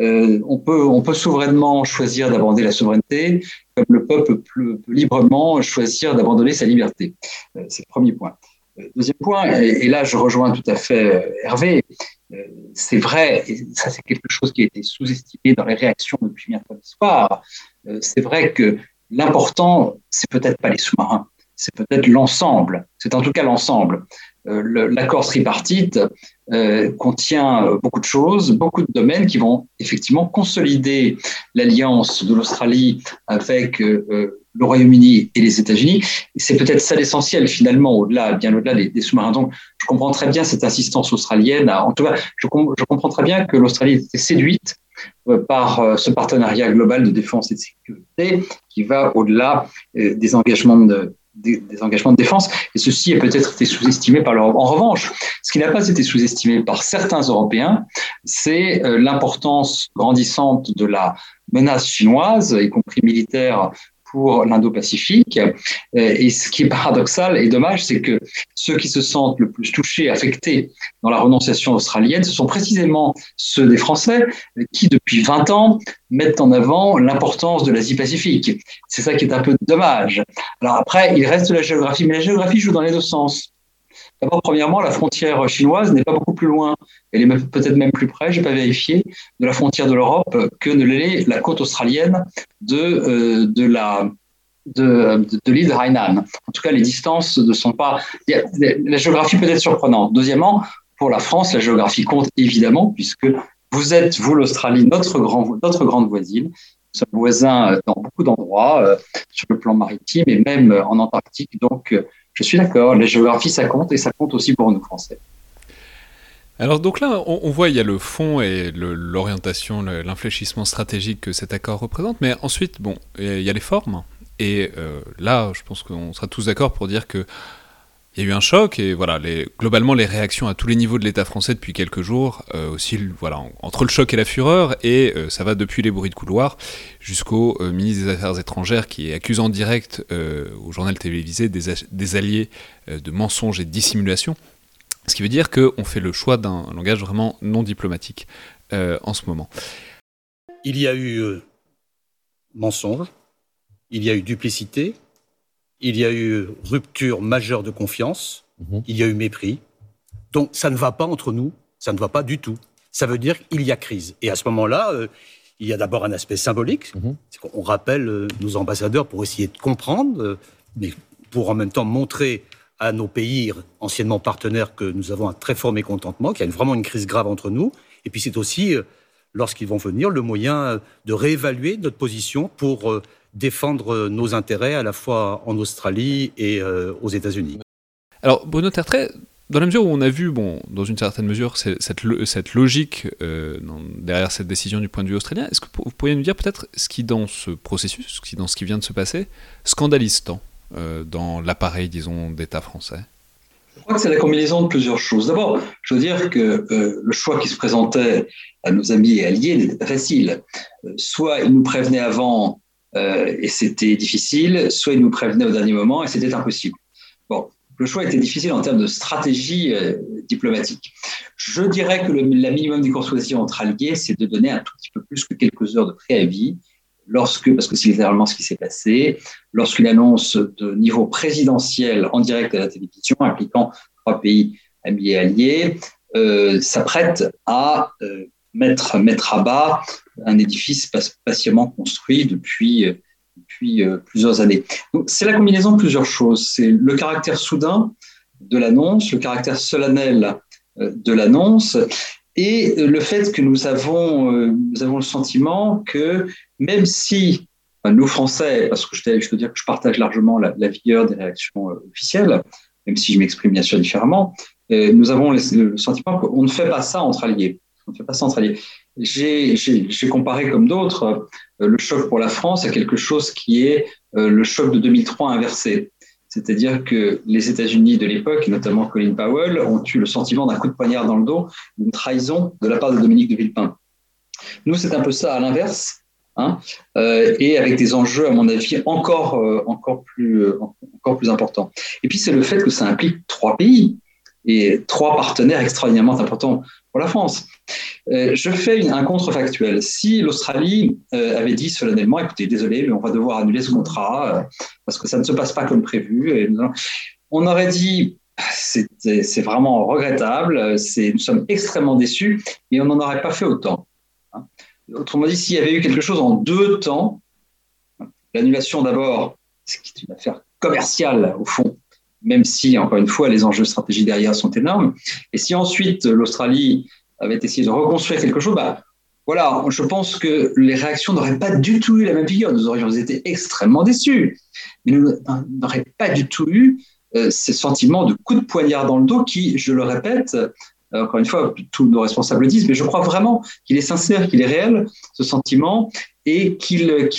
euh, on, peut, on peut souverainement choisir d'abandonner la souveraineté, comme le peuple peut, librement choisir d'abandonner sa liberté. Euh, c'est le premier point. Euh, deuxième point, et, là je rejoins tout à fait euh, Hervé, euh, c'est vrai, et ça c'est quelque chose qui a été sous-estimé dans les réactions depuis mercredi soir, c'est vrai que l'important, c'est peut-être pas les sous-marins, c'est peut-être l'ensemble, c'est en tout cas l'ensemble. Euh, l'accord tripartite euh, contient euh, beaucoup de choses, beaucoup de domaines qui vont effectivement consolider l'alliance de l'Australie avec le Royaume-Uni et les États-Unis. C'est peut-être ça l'essentiel finalement, au-delà, bien au-delà des, sous-marins. Donc, je comprends très bien cette insistance australienne. En tout cas, je, comprends très bien que l'Australie était séduite par ce partenariat global de défense et de sécurité qui va au-delà des engagements de, des, engagements de défense, et ceci a peut-être été sous-estimé par l'Europe. En revanche, ce qui n'a pas été sous-estimé par certains Européens, c'est euh, l'importance grandissante de la menace chinoise, y compris militaire, pour l'Indo-Pacifique. Euh, et ce qui est paradoxal et dommage, c'est que ceux qui se sentent le plus touchés, affectés dans la renonciation australienne, ce sont précisément ceux des Français qui, depuis 20 ans, mettent en avant l'importance de l'Asie-Pacifique. C'est ça qui est un peu dommage. Alors après, il reste la géographie, mais la géographie joue dans les deux sens. D'abord, premièrement, la frontière chinoise n'est pas beaucoup plus loin, elle est peut-être même plus près, je n'ai pas vérifié, de la frontière de l'Europe que ne l'est la côte australienne de, euh, de la, de, l'île Hainan. En tout cas, les distances ne sont pas. La géographie peut être surprenante. Deuxièmement, pour la France, la géographie compte évidemment, puisque vous êtes, vous, l'Australie, notre, grand, notre grande voisine. Nous sommes voisins dans beaucoup d'endroits, euh, sur le plan maritime et même en Antarctique. Donc, je suis d'accord, la géographie, ça compte et ça compte aussi pour nous, Français. Alors donc là, on, voit il y a le fond et l'orientation, l'infléchissement stratégique que cet accord représente, mais ensuite, bon, il y a les formes. Et euh, là, je pense qu'on sera tous d'accord pour dire que il y a eu un choc et voilà, globalement les réactions à tous les niveaux de l'État français depuis quelques jours euh, voilà, entre le choc et la fureur et euh, ça va depuis les bruits de couloir jusqu'au ministre des Affaires étrangères qui est accusé en direct au journal télévisé des, des alliés de mensonges et de dissimulation. Ce qui veut dire qu'on fait le choix d'un langage vraiment non diplomatique en ce moment. Il y a eu mensonge, il y a eu duplicité, il y a eu rupture majeure de confiance, mhm. il y a eu mépris. Donc ça ne va pas entre nous, ça ne va pas du tout. Ça veut dire qu'il y a crise. Et à ce moment-là, euh, il y a d'abord un aspect symbolique. Mhm. On rappelle euh, nos ambassadeurs pour essayer de comprendre, euh, mais pour en même temps montrer à nos pays anciennement partenaires que nous avons un très fort mécontentement, qu'il y a vraiment une crise grave entre nous. Et puis c'est aussi, lorsqu'ils vont venir, le moyen de réévaluer notre position pour défendre nos intérêts à la fois en Australie et euh, aux États-Unis. Alors Bruno Tertrais, dans la mesure où on a vu, bon, dans une certaine mesure, cette, cette logique euh, derrière cette décision du point de vue australien, est-ce que vous pourriez nous dire peut-être ce qui, dans ce processus, ce qui, dans ce qui vient de se passer, scandalise tant euh, dans l'appareil, disons, d'État français? Je crois que c'est la combinaison de plusieurs choses. D'abord, je veux dire que le choix qui se présentait à nos amis et alliés n'était pas facile. soit ils nous prévenaient avant euh, et c'était difficile, soit ils nous prévenaient au dernier moment et c'était impossible. Bon, le choix était difficile en termes de stratégie euh, diplomatique. Je dirais que le la minimum des courtoisies entre alliés, c'est de donner un tout petit peu plus que quelques heures de préavis, lorsque, parce que c'est littéralement ce qui s'est passé, lorsqu'une annonce de niveau présidentiel en direct à la télévision, impliquant trois pays amis et alliés, euh, s'apprête à euh, mettre, à bas un édifice patiemment construit depuis, depuis euh, plusieurs années. C'est la combinaison de plusieurs choses. C'est le caractère soudain de l'annonce, le caractère solennel euh, de l'annonce et le fait que nous avons, euh, nous avons le sentiment que même si nous, Français, parce que je, je veux dire que je partage largement la, la vigueur des réactions officielles, même si je m'exprime bien sûr différemment, nous avons le sentiment qu'on ne fait pas ça entre alliés on ne fait pas centraliser. J'ai comparé comme d'autres euh, le choc pour la France à quelque chose qui est euh, le choc de 2003 inversé. C'est-à-dire que les États-Unis de l'époque, notamment Colin Powell, ont eu le sentiment d'un coup de poignard dans le dos, d'une trahison de la part de Dominique de Villepin. Nous, c'est un peu ça à l'inverse, hein, euh, et avec des enjeux, à mon avis, encore, encore, plus, encore plus importants. Et puis, c'est le fait que ça implique trois pays et trois partenaires extraordinairement importants pour la France. Euh, je fais un contrefactuel. Si l'Australie euh, avait dit solennellement, écoutez, désolé, mais on va devoir annuler ce contrat euh, parce que ça ne se passe pas comme prévu, on aurait dit, c'est vraiment regrettable, nous sommes extrêmement déçus et on n'en aurait pas fait autant. Hein. Autrement dit, s'il y avait eu quelque chose en deux temps, l'annulation d'abord, ce qui est une affaire commerciale au fond, même si, encore une fois, les enjeux stratégiques derrière sont énormes. Et si ensuite l'Australie avait essayé de reconstruire quelque chose, bah, voilà, je pense que les réactions n'auraient pas du tout eu la même figure. Nous aurions été extrêmement déçus. Mais nous n'aurions pas du tout eu euh, ces sentiments de coup de poignard dans le dos qui, je le répète, euh, encore une fois, tous nos responsables le disent, mais je crois vraiment qu'il est sincère, qu'il est réel, ce sentiment, et qu'il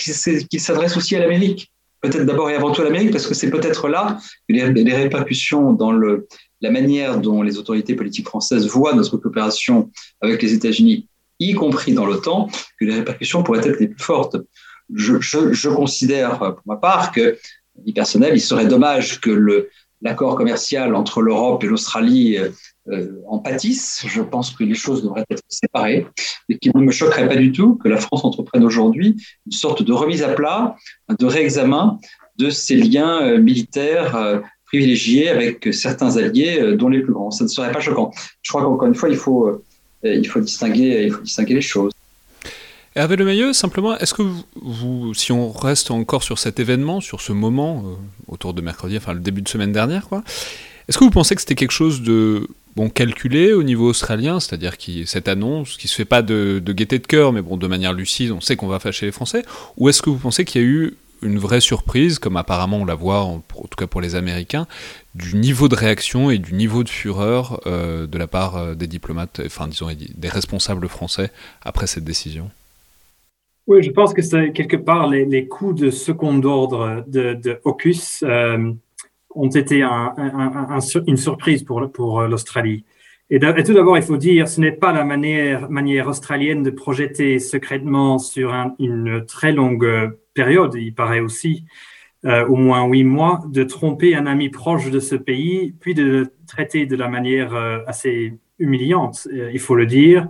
s'adresse aussi à l'Amérique peut-être d'abord et avant tout à l'Amérique, parce que c'est peut-être là que les, répercussions dans le, la manière dont les autorités politiques françaises voient notre coopération avec les États-Unis, y compris dans l'OTAN, que les répercussions pourraient être les plus fortes. Je, je, je considère, pour ma part, que, personnel, il serait dommage que le, l'accord commercial entre l'Europe et l'Australie en pâtisse. Je pense que les choses devraient être séparées et qu'il ne me choquerait pas du tout que la France entreprenne aujourd'hui une sorte de remise à plat, de réexamen de ses liens militaires privilégiés avec certains alliés, dont les plus grands. Ça ne serait pas choquant. Je crois qu'encore une fois, il faut, il faut, distinguer, il faut distinguer les choses. Hervé Lemayeux, simplement, est-ce que vous, si on reste encore sur cet événement, sur ce moment, euh, autour de mercredi, enfin le début de semaine dernière, quoi, est-ce que vous pensez que c'était quelque chose de bon calculé au niveau australien, c'est-à-dire qui cette annonce qui se fait pas de, de gaieté de cœur, mais bon de manière lucide, on sait qu'on va fâcher les Français, ou est-ce que vous pensez qu'il y a eu une vraie surprise, comme apparemment on la voit, en, tout cas pour les Américains, du niveau de réaction et du niveau de fureur euh, de la part euh, des diplomates, enfin disons des responsables français après cette décision? Oui, je pense que c'est quelque part les, les, coups de second ordre de, de AUKUS euh, ont été un, un, un, une surprise pour, pour l'Australie. Et, tout d'abord, il faut dire, ce n'est pas la manière, manière australienne de projeter secrètement sur une très longue période, il paraît aussi, euh, au moins huit mois, de tromper un ami proche de ce pays, puis de le traiter de la manière euh, assez humiliante, euh, il faut le dire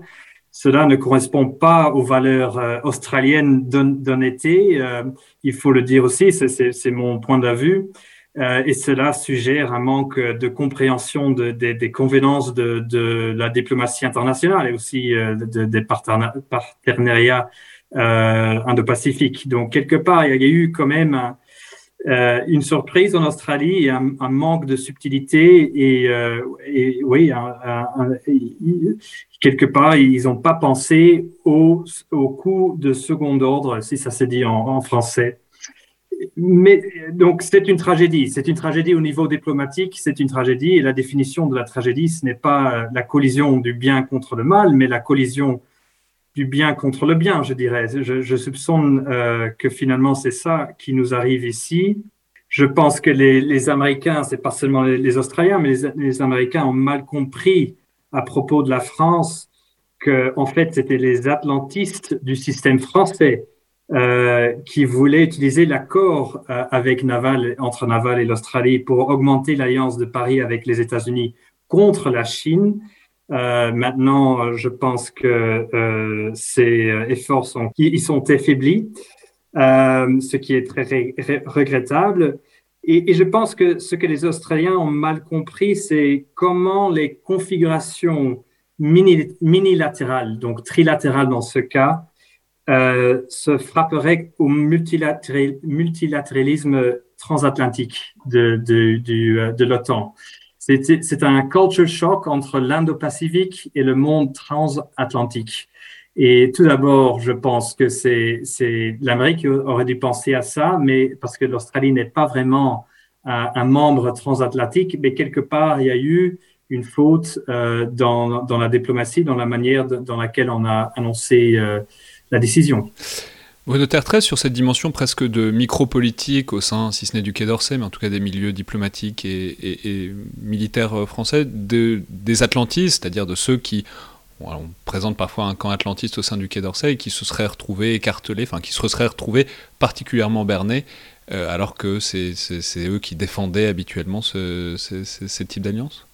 cela ne correspond pas aux valeurs euh, australiennes d'honnêteté. Euh, il faut le dire aussi, c'est mon point de vue. Euh, et cela suggère un manque de compréhension de, des convenances de, la diplomatie internationale et aussi des partenariats indo-pacifiques. Donc, quelque part, il y a eu quand même euh, une surprise en Australie un, manque de subtilité et, euh, oui, quelque part, ils n'ont pas pensé au, au coup de second ordre, si ça se dit en, en français. Mais donc c'est une tragédie, c'est une tragédie au niveau diplomatique, c'est une tragédie et la définition de la tragédie, ce n'est pas la collision du bien contre le mal, mais la collision du bien contre le bien, je dirais. Je, soupçonne euh, que finalement c'est ça qui nous arrive ici. Je pense que les, Américains, c'est pas seulement les, Australiens, mais les, Américains ont mal compris à propos de la France que en fait c'était les atlantistes du système français euh, qui voulaient utiliser l'accord euh, avec Naval entre Naval et l'Australie pour augmenter l'alliance de Paris avec les États-Unis contre la Chine euh, maintenant, je pense que euh, ces efforts sont, ils sont affaiblis, euh, ce qui est très regrettable. Et, je pense que ce que les Australiens ont mal compris, c'est comment les configurations mini, minilatérales, donc trilatérales dans ce cas, euh, se frapperaient au multilatéralisme transatlantique de, de, de l'OTAN. C'est un culture shock entre l'Indo-Pacifique et le monde transatlantique. Et tout d'abord, je pense que c'est l'Amérique qui aurait dû penser à ça, mais parce que l'Australie n'est pas vraiment un, membre transatlantique, mais quelque part, il y a eu une faute euh, dans, la diplomatie, dans la manière dans laquelle on a annoncé euh, la décision. Bruno Tertrais, sur cette dimension presque de micro-politique au sein, si ce n'est du Quai d'Orsay, mais en tout cas des milieux diplomatiques et, militaires euh, français, des atlantistes, c'est-à-dire de ceux qui on présente parfois un camp atlantiste au sein du Quai d'Orsay qui se seraient retrouvés écartelés, enfin qui se seraient retrouvés particulièrement bernés, euh, alors que c'est eux qui défendaient habituellement ce, ce type d'alliance?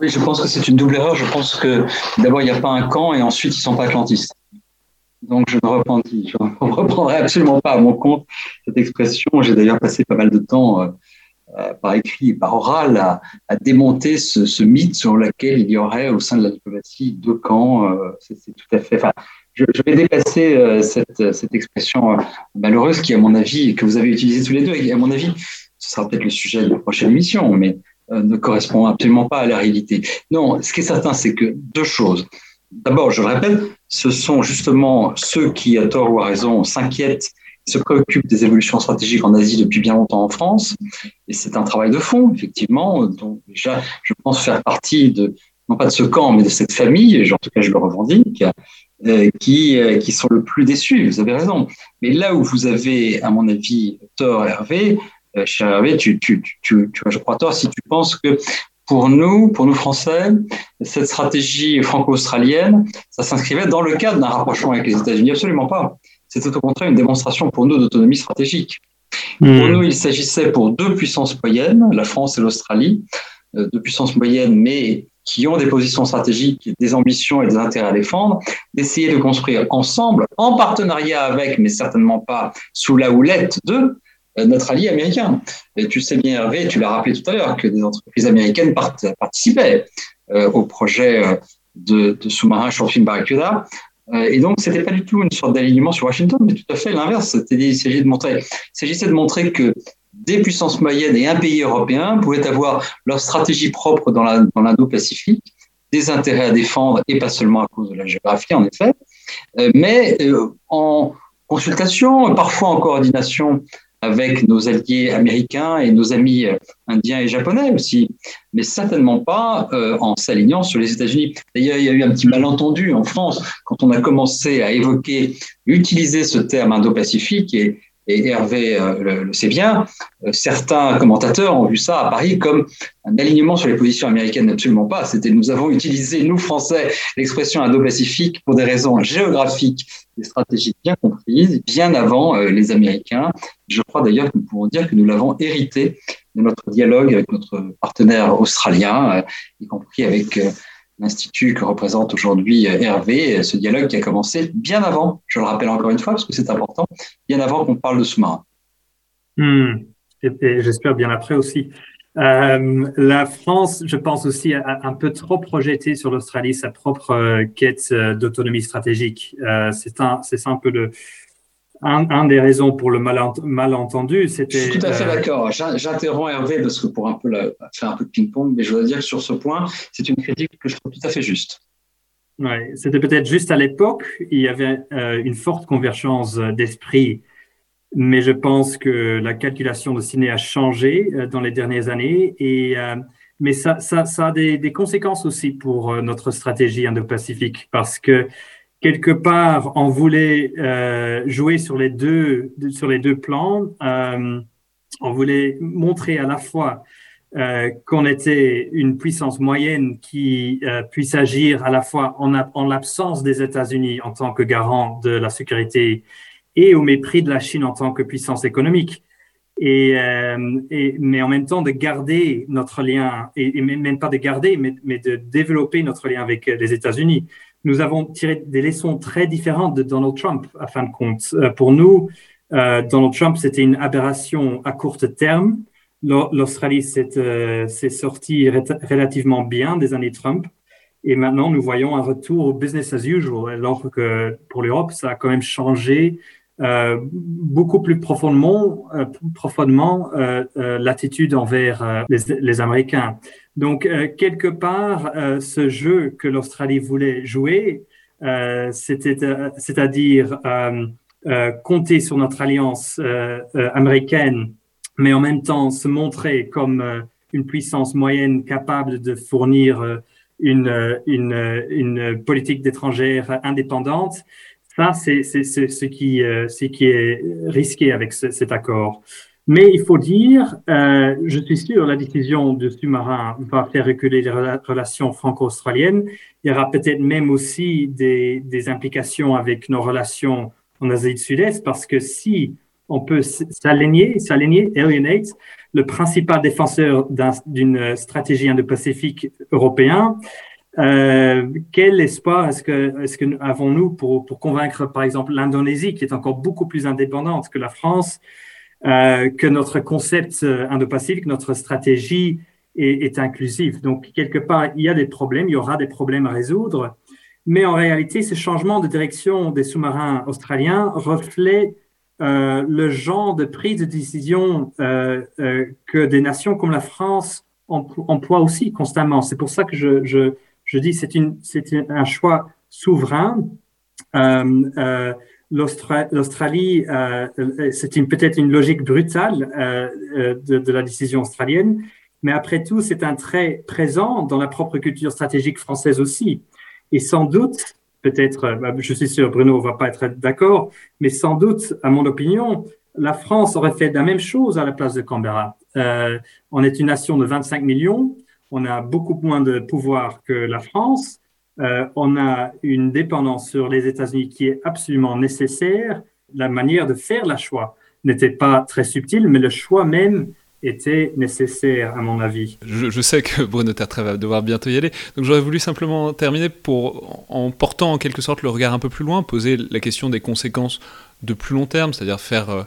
Oui, je pense que c'est une double erreur. Je pense que d'abord, il n'y a pas un camp et ensuite, ils ne sont pas atlantistes. Donc, je ne reprendrai absolument pas à mon compte cette expression. J'ai d'ailleurs passé pas mal de temps euh, euh, par écrit et par oral à, démonter ce, mythe sur lequel il y aurait au sein de la diplomatie deux camps. Euh, c'est tout à fait. Enfin, je, vais dépasser cette, cette, expression malheureuse qui, à mon avis, que vous avez utilisée tous les deux, et à mon avis, ce sera peut-être le sujet de la prochaine émission, mais ne correspond absolument pas à la réalité. Non, ce qui est certain, c'est que deux choses. D'abord, je le répète, ce sont justement ceux qui, à tort ou à raison, s'inquiètent se préoccupent des évolutions stratégiques en Asie depuis bien longtemps en France. Et c'est un travail de fond, effectivement. Donc, déjà, je pense faire partie de, non pas de ce camp, mais de cette famille, et en tout cas, je le revendique, euh, qui, euh, qui sont le plus déçus. Vous avez raison. Mais là où vous avez, à mon avis, tort, Hervé, euh, cher Hervé, tu, tu, tu, tu, je crois tort si tu penses que pour nous, pour nous Français, cette stratégie franco-australienne, ça s'inscrivait dans le cadre d'un rapprochement avec les États-Unis. Absolument pas. C'était au contraire une démonstration pour nous d'autonomie stratégique. Pour hmm. nous, il s'agissait pour deux puissances moyennes, la France et l'Australie, euh, deux puissances moyennes, mais qui ont des positions stratégiques, des ambitions et des intérêts à défendre, d'essayer de construire ensemble, en partenariat avec, mais certainement pas sous la houlette de euh, notre allié américain. Et tu sais bien, Hervé, tu l'as rappelé tout à l'heure, que des entreprises américaines participaient euh, au projet de, de sous-marin Shortfin Barracuda. Et donc, ce n'était pas du tout une sorte d'alignement sur Washington, mais tout à fait l'inverse. Il s'agissait de de montrer que des puissances moyennes et un pays européen pouvaient avoir leur stratégie propre dans l'Indo-Pacifique, des intérêts à défendre, et pas seulement à cause de la géographie, en effet, euh, mais euh, en consultation, parfois en coordination avec nos alliés américains et nos amis euh, indiens et japonais aussi, mais certainement pas en s'alignant sur les États-Unis. D'ailleurs, il y a eu un petit malentendu en France quand on a commencé à évoquer, utiliser ce terme Indo-Pacifique et, et Hervé euh, le, sait bien, euh, certains commentateurs ont vu ça à Paris comme un alignement sur les positions américaines. Absolument pas. C'était nous avons utilisé, nous Français, l'expression Indo-Pacifique pour des raisons géographiques et stratégiques bien comprises, bien avant euh, les Américains. Je crois d'ailleurs que nous pouvons dire que nous l'avons hérité de notre dialogue avec notre partenaire australien, y compris avec l'institut que représente aujourd'hui euh, Hervé, ce dialogue qui a commencé bien avant, je le rappelle encore une fois parce que c'est important, bien avant qu'on parle de sous-marin. Hmm. Et, j'espère bien après aussi. Euh, la France, je pense aussi, a un peu trop projeté sur l'Australie sa propre euh, quête d'autonomie stratégique. c'est un, c'est ça un peu le, un, des raisons pour le malentendu, c'était. Je suis tout à fait euh, d'accord. J'interromps Hervé parce que pour un peu faire un peu de ping-pong, mais je dois dire que sur ce point, c'est une critique que je trouve tout à fait juste. Ouais, c'était peut-être juste à l'époque, il y avait euh, une forte convergence d'esprit, mais je pense que la calculation de ciné a changé euh, dans les dernières années et mais ça, ça, ça a des, des, conséquences aussi pour notre stratégie indo-pacifique parce que quelque part, on voulait euh, jouer sur les deux, sur les deux plans. Euh, on voulait montrer à la fois euh, qu'on était une puissance moyenne qui puisse agir à la fois en, en l'absence des États-Unis en tant que garant de la sécurité et au mépris de la Chine en tant que puissance économique. Et, mais en même temps de garder notre lien, et, et même pas de garder, mais, mais, de développer notre lien avec les États-Unis nous avons tiré des leçons très différentes de Donald Trump, à fin de compte. Euh, pour nous, euh, Donald Trump, c'était une aberration à court terme. L'Australie s'est euh, sortie relativement bien des années Trump. Et maintenant, nous voyons un retour au business as usual, alors que pour l'Europe, ça a quand même changé euh, beaucoup plus profondément, euh, profondément euh, l'attitude envers les, Américains. Donc, quelque part, ce jeu que l'Australie voulait jouer, c'est-à-dire compter sur notre alliance américaine, mais en même temps se montrer comme une puissance moyenne capable de fournir une, une, une politique d'étrangère indépendante, ça, c'est ce qui, euh, est risqué avec cet accord. Mais il faut dire, euh, je suis sûr, la décision de sous-marin va faire reculer les relations franco-australiennes. Il y aura peut-être même aussi des, des, implications avec nos relations en Asie du Sud-Est, parce que si on peut s'aligner, s'aligner, alienate, le principal défenseur d'une stratégie indo-pacifique européen, euh, quel espoir est-ce que, avons-nous pour, convaincre, par exemple, l'Indonésie, qui est encore beaucoup plus indépendante que la France, euh, que notre concept euh, indo-pacifique, notre stratégie est, est, inclusive? Donc, quelque part, il y a des problèmes, il y aura des problèmes à résoudre, mais en réalité, ce changement de direction des sous-marins australiens reflète le genre de prise de décision que des nations comme la France emploient aussi constamment. C'est pour ça que je je dis c'est une c'est un choix souverain. Euh, euh, L'Australie, euh, c'est peut-être une logique brutale de, la décision australienne, mais après tout, c'est un trait présent dans la propre culture stratégique française aussi. Et sans doute, peut-être, bah, je suis sûr, Bruno va pas être d'accord, mais sans doute, à mon opinion, la France aurait fait la même chose à la place de Canberra. On est une nation de 25 millions on a beaucoup moins de pouvoir que la France. Euh, on a une dépendance sur les États-Unis qui est absolument nécessaire. La manière de faire la choix n'était pas très subtil, mais le choix même était nécessaire, à mon avis. Je, sais que Bruno Tertrais va devoir bientôt y aller, donc j'aurais voulu simplement terminer pour, en portant en quelque sorte le regard un peu plus loin, poser la question des conséquences de plus long terme, c'est-à-dire faire euh,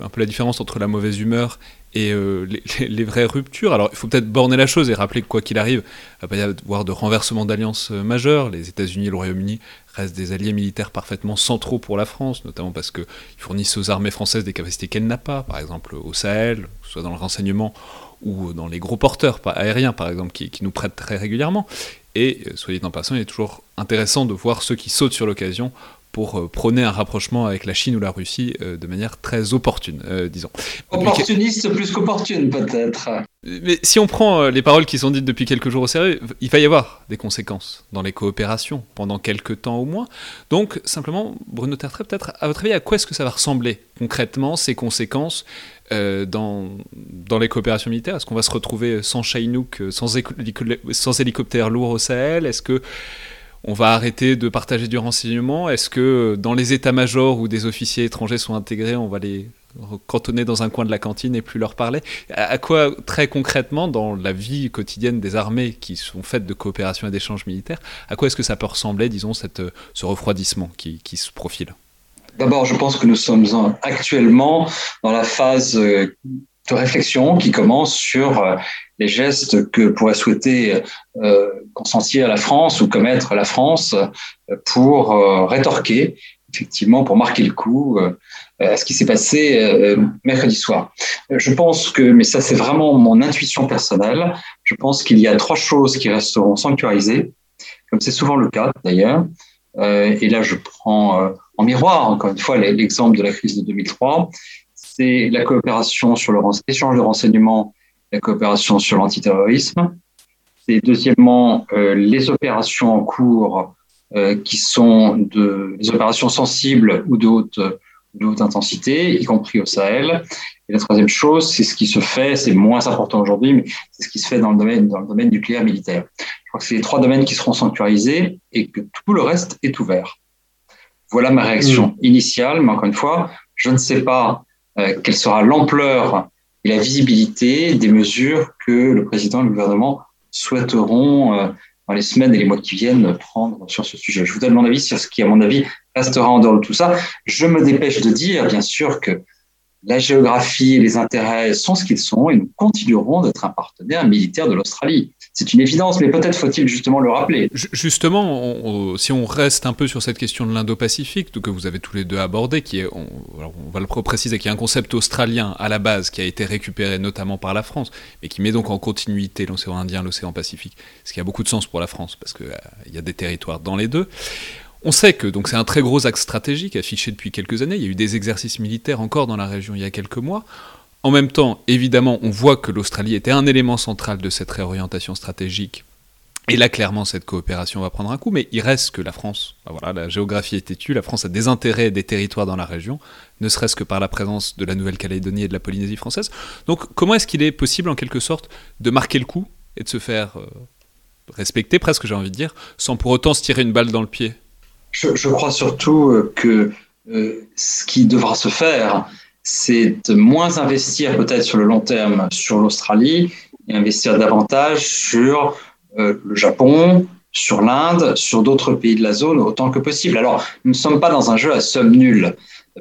un peu la différence entre la mauvaise humeur et euh, les, vraies ruptures. Alors, il faut peut-être borner la chose et rappeler que quoi qu'il arrive, il va pas y avoir de renversement d'alliances euh, majeures. Les États-Unis et le Royaume-Uni restent des alliés militaires parfaitement centraux pour la France, notamment parce qu'ils fournissent aux armées françaises des capacités qu'elles n'ont pas, par exemple au Sahel, soit dans le renseignement ou dans les gros porteurs aériens, par exemple, qui, qui nous prêtent très régulièrement. Et, euh, soyez en passant, il est toujours intéressant de voir ceux qui sautent sur l'occasion pour euh, prôner un rapprochement avec la Chine ou la Russie euh, de manière très opportune, euh, disons. Opportuniste plus qu'opportune peut-être. Mais si on prend les paroles qui sont dites depuis quelques jours au sérieux, il va y avoir des conséquences dans les coopérations pendant quelques temps au moins. Donc simplement, Bruno Tertrais, peut-être à votre avis, à quoi est-ce que ça va ressembler concrètement ces conséquences dans, dans les coopérations militaires? Est-ce qu'on va se retrouver sans Chinook, sans, sans hélicoptères lourds au Sahel? Est-ce que on va arrêter de partager du renseignement. Est-ce que dans les états-majors où des officiers étrangers sont intégrés, on va les cantonner dans un coin de la cantine et plus leur parler? À quoi, très concrètement, dans la vie quotidienne des armées qui sont faites de coopération et d'échanges militaires, à quoi est-ce que ça peut ressembler, disons, ce refroidissement qui, qui se profile? D'abord, je pense que nous sommes actuellement dans la phase euh, de réflexion qui commence sur euh, les gestes que pourrait souhaiter euh, consentir la France ou commettre la France euh, pour rétorquer, effectivement, pour marquer le coup à ce qui s'est passé mercredi soir. Je pense que, mais ça c'est vraiment mon intuition personnelle, je pense qu'il y a trois choses qui resteront sanctuarisées, comme c'est souvent le cas d'ailleurs. et là, je prends en miroir, encore une fois, l'exemple de la crise de 2003 c'est la coopération sur l'échange de renseignements, la coopération sur l'antiterrorisme. C'est deuxièmement euh, les opérations en cours euh, qui sont de, des opérations sensibles ou de haute, de haute intensité, y compris au Sahel. Et la troisième chose, c'est ce qui se fait, c'est moins important aujourd'hui, mais c'est ce qui se fait dans le domaine, dans le domaine nucléaire militaire. Je crois que c'est les trois domaines qui seront sanctuarisés et que tout le reste est ouvert. Voilà ma réaction mmh. initiale, mais encore une fois, je ne sais pas quelle sera l'ampleur et la visibilité des mesures que le président et le gouvernement souhaiteront euh, dans les semaines et les mois qui viennent prendre sur ce sujet. Je vous donne mon avis sur ce qui, à mon avis, restera en dehors de tout ça. Je me dépêche de dire, bien sûr, que la géographie et les intérêts sont ce qu'ils sont et nous continuerons d'être un partenaire militaire de l'Australie. C'est une évidence, mais peut-être faut-il justement le rappeler. Justement, si on reste un peu sur cette question de l'Indo-Pacifique, que vous avez tous les deux abordé, qui est, on, va le préciser, qui est un concept australien à la base, qui a été récupéré notamment par la France, mais qui met donc en continuité l'océan Indien, l'océan Pacifique, ce qui a beaucoup de sens pour la France, parce qu'il euh, y a des territoires dans les deux. On sait que donc c'est un très gros axe stratégique affiché depuis quelques années. Il y a eu des exercices militaires encore dans la région il y a quelques mois. En même temps, évidemment, on voit que l'Australie était un élément central de cette réorientation stratégique. Et là, clairement, cette coopération va prendre un coup, mais il reste que la France, bah voilà, la géographie est têtue, la France a des intérêts des territoires dans la région, ne serait-ce que par la présence de la Nouvelle-Calédonie et de la Polynésie française. Donc, comment est-ce qu'il est possible, en quelque sorte, de marquer le coup et de se faire euh, respecter, presque, j'ai envie de dire, sans pour autant se tirer une balle dans le pied? Je, crois surtout euh, que euh, ce qui devra se faire, c'est de moins investir peut-être sur le long terme sur l'Australie et investir davantage sur euh, le Japon, sur l'Inde, sur d'autres pays de la zone autant que possible. Alors, nous ne sommes pas dans un jeu à somme nulle.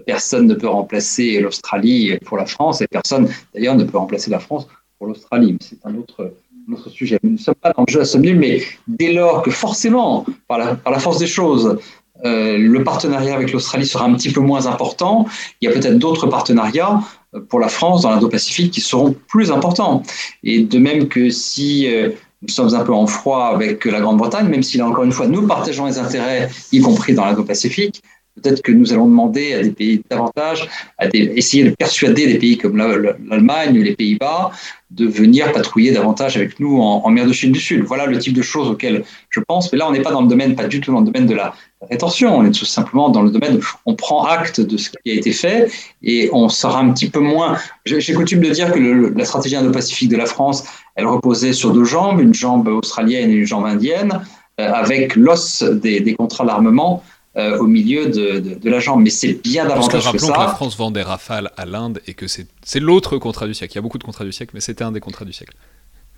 Personne ne peut remplacer l'Australie pour la France et personne d'ailleurs ne peut remplacer la France pour l'Australie. C'est un autre, autre sujet. Nous ne sommes pas dans le jeu à somme nulle, mais dès lors que forcément, par la, par la force des choses, euh, le partenariat avec l'Australie sera un petit peu moins important. Il y a peut-être d'autres partenariats euh, pour la France dans l'Indo-Pacifique qui seront plus importants. Et de même que si euh, nous sommes un peu en froid avec la Grande-Bretagne, même si là encore une fois nous partageons les intérêts, y compris dans l'Indo-Pacifique, peut-être que nous allons demander à des pays davantage, à essayer de persuader des pays comme l'Allemagne ou les Pays-Bas de venir patrouiller davantage avec nous en, mer de Chine du Sud. Voilà le type de choses auxquelles je pense. Mais là, on n'est pas dans le domaine, pas du tout dans le domaine de la rétention. On est tout simplement dans le domaine où on prend acte de ce qui a été fait et on sera un petit peu moins. J'ai coutume de dire que la stratégie indo-pacifique de la France, elle reposait sur deux jambes, une jambe australienne et une jambe indienne, euh, avec l'os des, des contrats d'armement au milieu de, la jambe. Mais c'est bien davantage que, que ça. que la France vend des rafales à l'Inde et que c'est l'autre contrat du siècle. Il y a beaucoup de contrats du siècle, mais c'était un des contrats du siècle.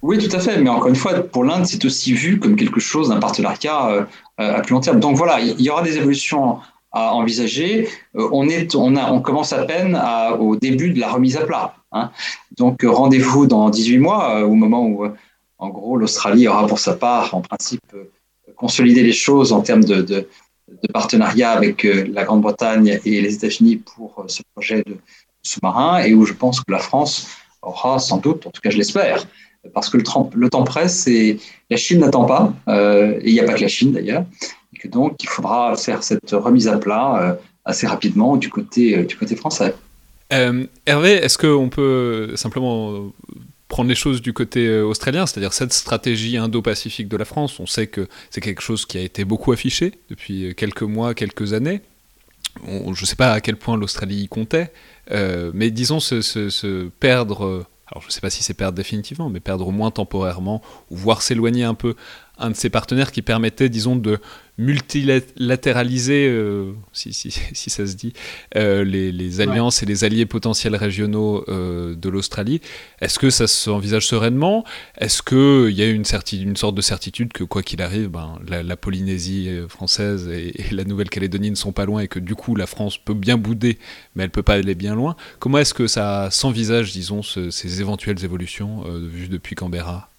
Oui, tout à fait. Mais encore une fois, pour l'Inde, c'est aussi vu comme quelque chose d'un partenariat à plus long terme. Donc voilà, il y aura des évolutions à envisager. on, est, on, a, on commence à peine au début de la remise à plat. Hein. Donc rendez-vous dans 18 mois, au moment où en gros, l'Australie aura pour sa part, en principe, euh, consolidé les choses en termes de, partenariat avec euh, la Grande-Bretagne et les États-Unis pour euh, ce projet de sous-marin, et où je pense que la France aura sans doute, en tout cas je l'espère, parce que le, temps presse et la Chine n'attend pas, et il n'y a pas que la Chine d'ailleurs, et donc il faudra faire cette remise à plat assez rapidement du côté, côté français. Hervé, est-ce qu'on peut simplement prendre les choses du côté euh, australien, c'est-à-dire cette stratégie indo-pacifique de la France. On sait que c'est quelque chose qui a été beaucoup affiché depuis euh, quelques mois, quelques années. je ne sais pas à quel point l'Australie y comptait, euh, mais disons se, perdre, alors je ne sais pas si c'est perdre définitivement, mais perdre au moins temporairement, ou voir s'éloigner un peu un de ses partenaires qui permettait, disons, de multilatéraliser, euh, si, si, si, ça se dit, euh, les, alliances et les alliés potentiels régionaux euh, de l'Australie. Est-ce que ça s'envisage sereinement? Est-ce qu'il y a une, une sorte de certitude que, quoi qu'il arrive, ben, la, Polynésie française et, la Nouvelle-Calédonie ne sont pas loin et que du coup la France peut bien bouder, mais elle peut pas aller bien loin? Comment est-ce que ça s'envisage, disons, ces éventuelles évolutions vues depuis Canberra?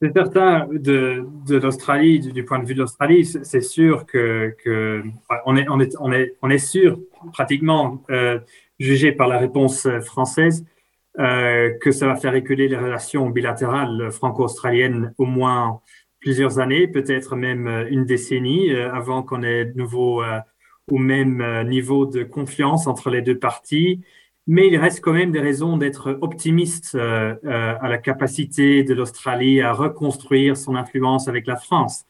C'est certain de, de l'Australie, du, point de vue de l'Australie, c'est sûr que, que, on, est, on, est, on, est, on est sûr, pratiquement euh, jugé par la réponse française, euh, que ça va faire reculer les relations bilatérales franco-australiennes au moins plusieurs années, peut-être même une décennie, euh, avant qu'on ait de nouveau euh, au même euh, niveau de confiance entre les deux parties mais il reste quand même des raisons d'être optimiste euh, euh, à la capacité de l'Australie à reconstruire son influence avec la France.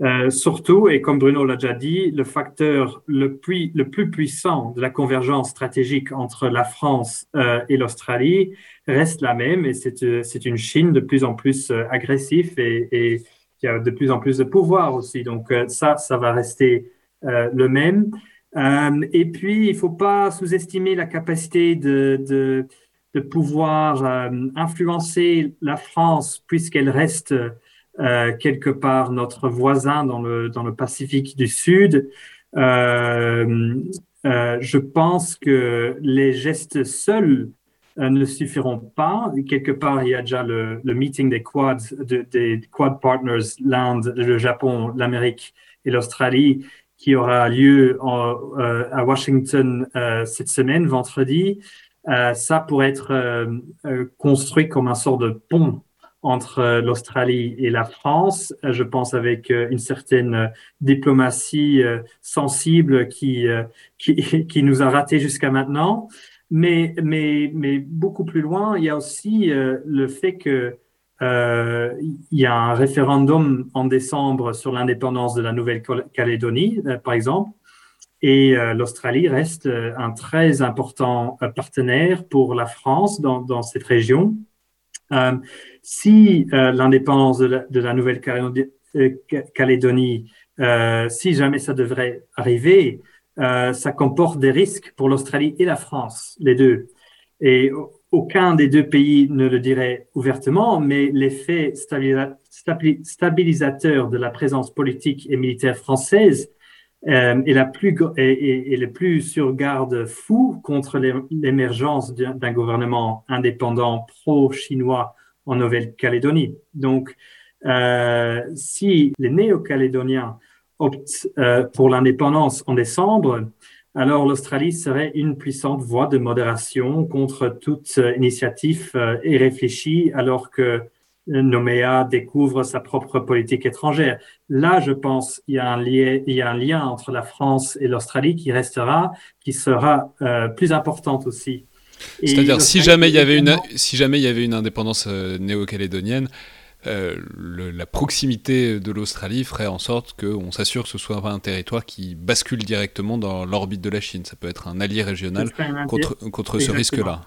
Euh, surtout, et comme Bruno l'a déjà dit, le facteur le plus, puissant de la convergence stratégique entre la France et l'Australie reste la même, et c'est une Chine de plus en plus agressive et, qui a de plus en plus de pouvoir aussi. Donc ça, ça va rester le même. Euh, et puis, il ne faut pas sous-estimer la capacité de, de, pouvoir euh, influencer la France puisqu'elle reste euh, quelque part notre voisin dans le, dans le Pacifique du Sud. Je pense que les gestes seuls ne suffiront pas. Quelque part, il y a déjà le, meeting des quads, de, des quad partners, l'Inde, le Japon, l'Amérique et l'Australie, qui aura lieu euh, à Washington euh, cette semaine, vendredi. Euh, ça pourrait être construit comme un sort de pont entre l'Australie et la France, je pense avec une certaine diplomatie sensible qui, qui, qui nous a raté jusqu'à maintenant. Mais, mais, mais beaucoup plus loin, il y a aussi le fait que euh, il y a un référendum en décembre sur l'indépendance de la Nouvelle-Calédonie, euh, par exemple, et euh, l'Australie reste un très important partenaire pour la France dans, cette région. si l'indépendance de la, la Nouvelle-Calédonie, si jamais ça devrait arriver, ça comporte des risques pour l'Australie et la France, les deux. Et aucun des deux pays ne le dirait ouvertement, mais l'effet stabilisateur de la présence politique et militaire française euh, est, le plus sur garde fou contre l'émergence d'un gouvernement indépendant pro-chinois en Nouvelle-Calédonie. Donc, euh, si les néo-calédoniens optent euh, pour l'indépendance en décembre, alors l'Australie serait une puissante voie de modération contre toute initiative euh, irréfléchie, alors que Nouméa découvre sa propre politique étrangère. Là, je pense, il y a un lien, il y a un lien entre la France et l'Australie qui restera, qui sera euh, plus importante aussi. C'est-à-dire, si jamais il y avait une, si jamais il y avait une indépendance euh, néo-calédonienne, euh, la proximité de l'Australie ferait en sorte qu'on s'assure que ce soit un territoire qui bascule directement dans l'orbite de la Chine. Ça peut être un allié régional contre, contre ce risque-là.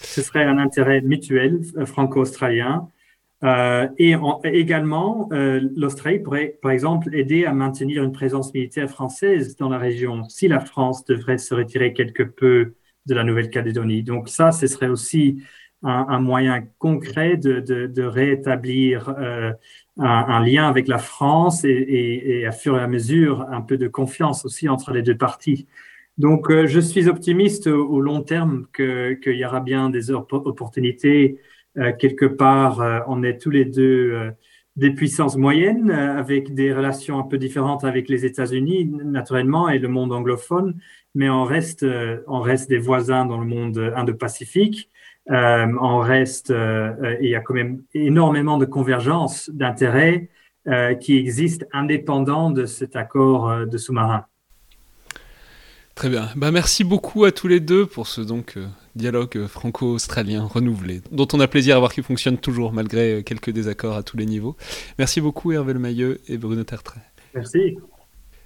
Ce serait un intérêt mutuel euh, franco-australien. et également, l'Australie pourrait, par exemple, aider à maintenir une présence militaire française dans la région si la France devrait se retirer quelque peu de la Nouvelle-Calédonie. Donc ça, ce serait aussi un, moyen concret de, rétablir euh, un, lien avec la France et, à fur et à mesure un peu de confiance aussi entre les deux parties. Donc euh, je suis optimiste au, long terme qu'il y aura bien des opportunités. Euh, quelque part, on est tous les deux des puissances moyennes avec des relations un peu différentes avec les États-Unis, naturellement, et le monde anglophone mais on reste, on reste des voisins dans le monde Indo-Pacifique. Euh, on reste, euh, il y a quand même énormément de convergence d'intérêts qui existent indépendants de cet accord de sous-marin. Très bien. Bah, merci beaucoup à tous les deux pour ce donc dialogue franco-australien renouvelé, dont on a plaisir à voir qu'il fonctionne toujours malgré quelques désaccords à tous les niveaux. Merci beaucoup Hervé Lemailleux et Bruno Tertrais. Merci.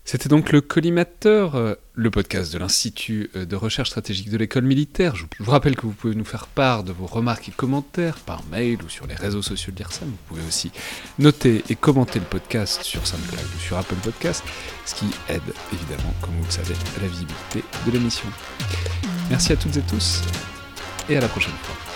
C'était donc le Collimateur, euh, le podcast de l'Institut euh, de recherche stratégique de l'école militaire. Je vous rappelle que vous pouvez nous faire part de vos remarques et commentaires par mail ou sur les réseaux sociaux de l'IRSAM. Vous pouvez aussi noter et commenter le podcast sur SoundCloud ou sur Apple Podcast, ce qui aide évidemment, comme vous le savez, à la visibilité de l'émission. Merci à toutes et tous et à la prochaine fois.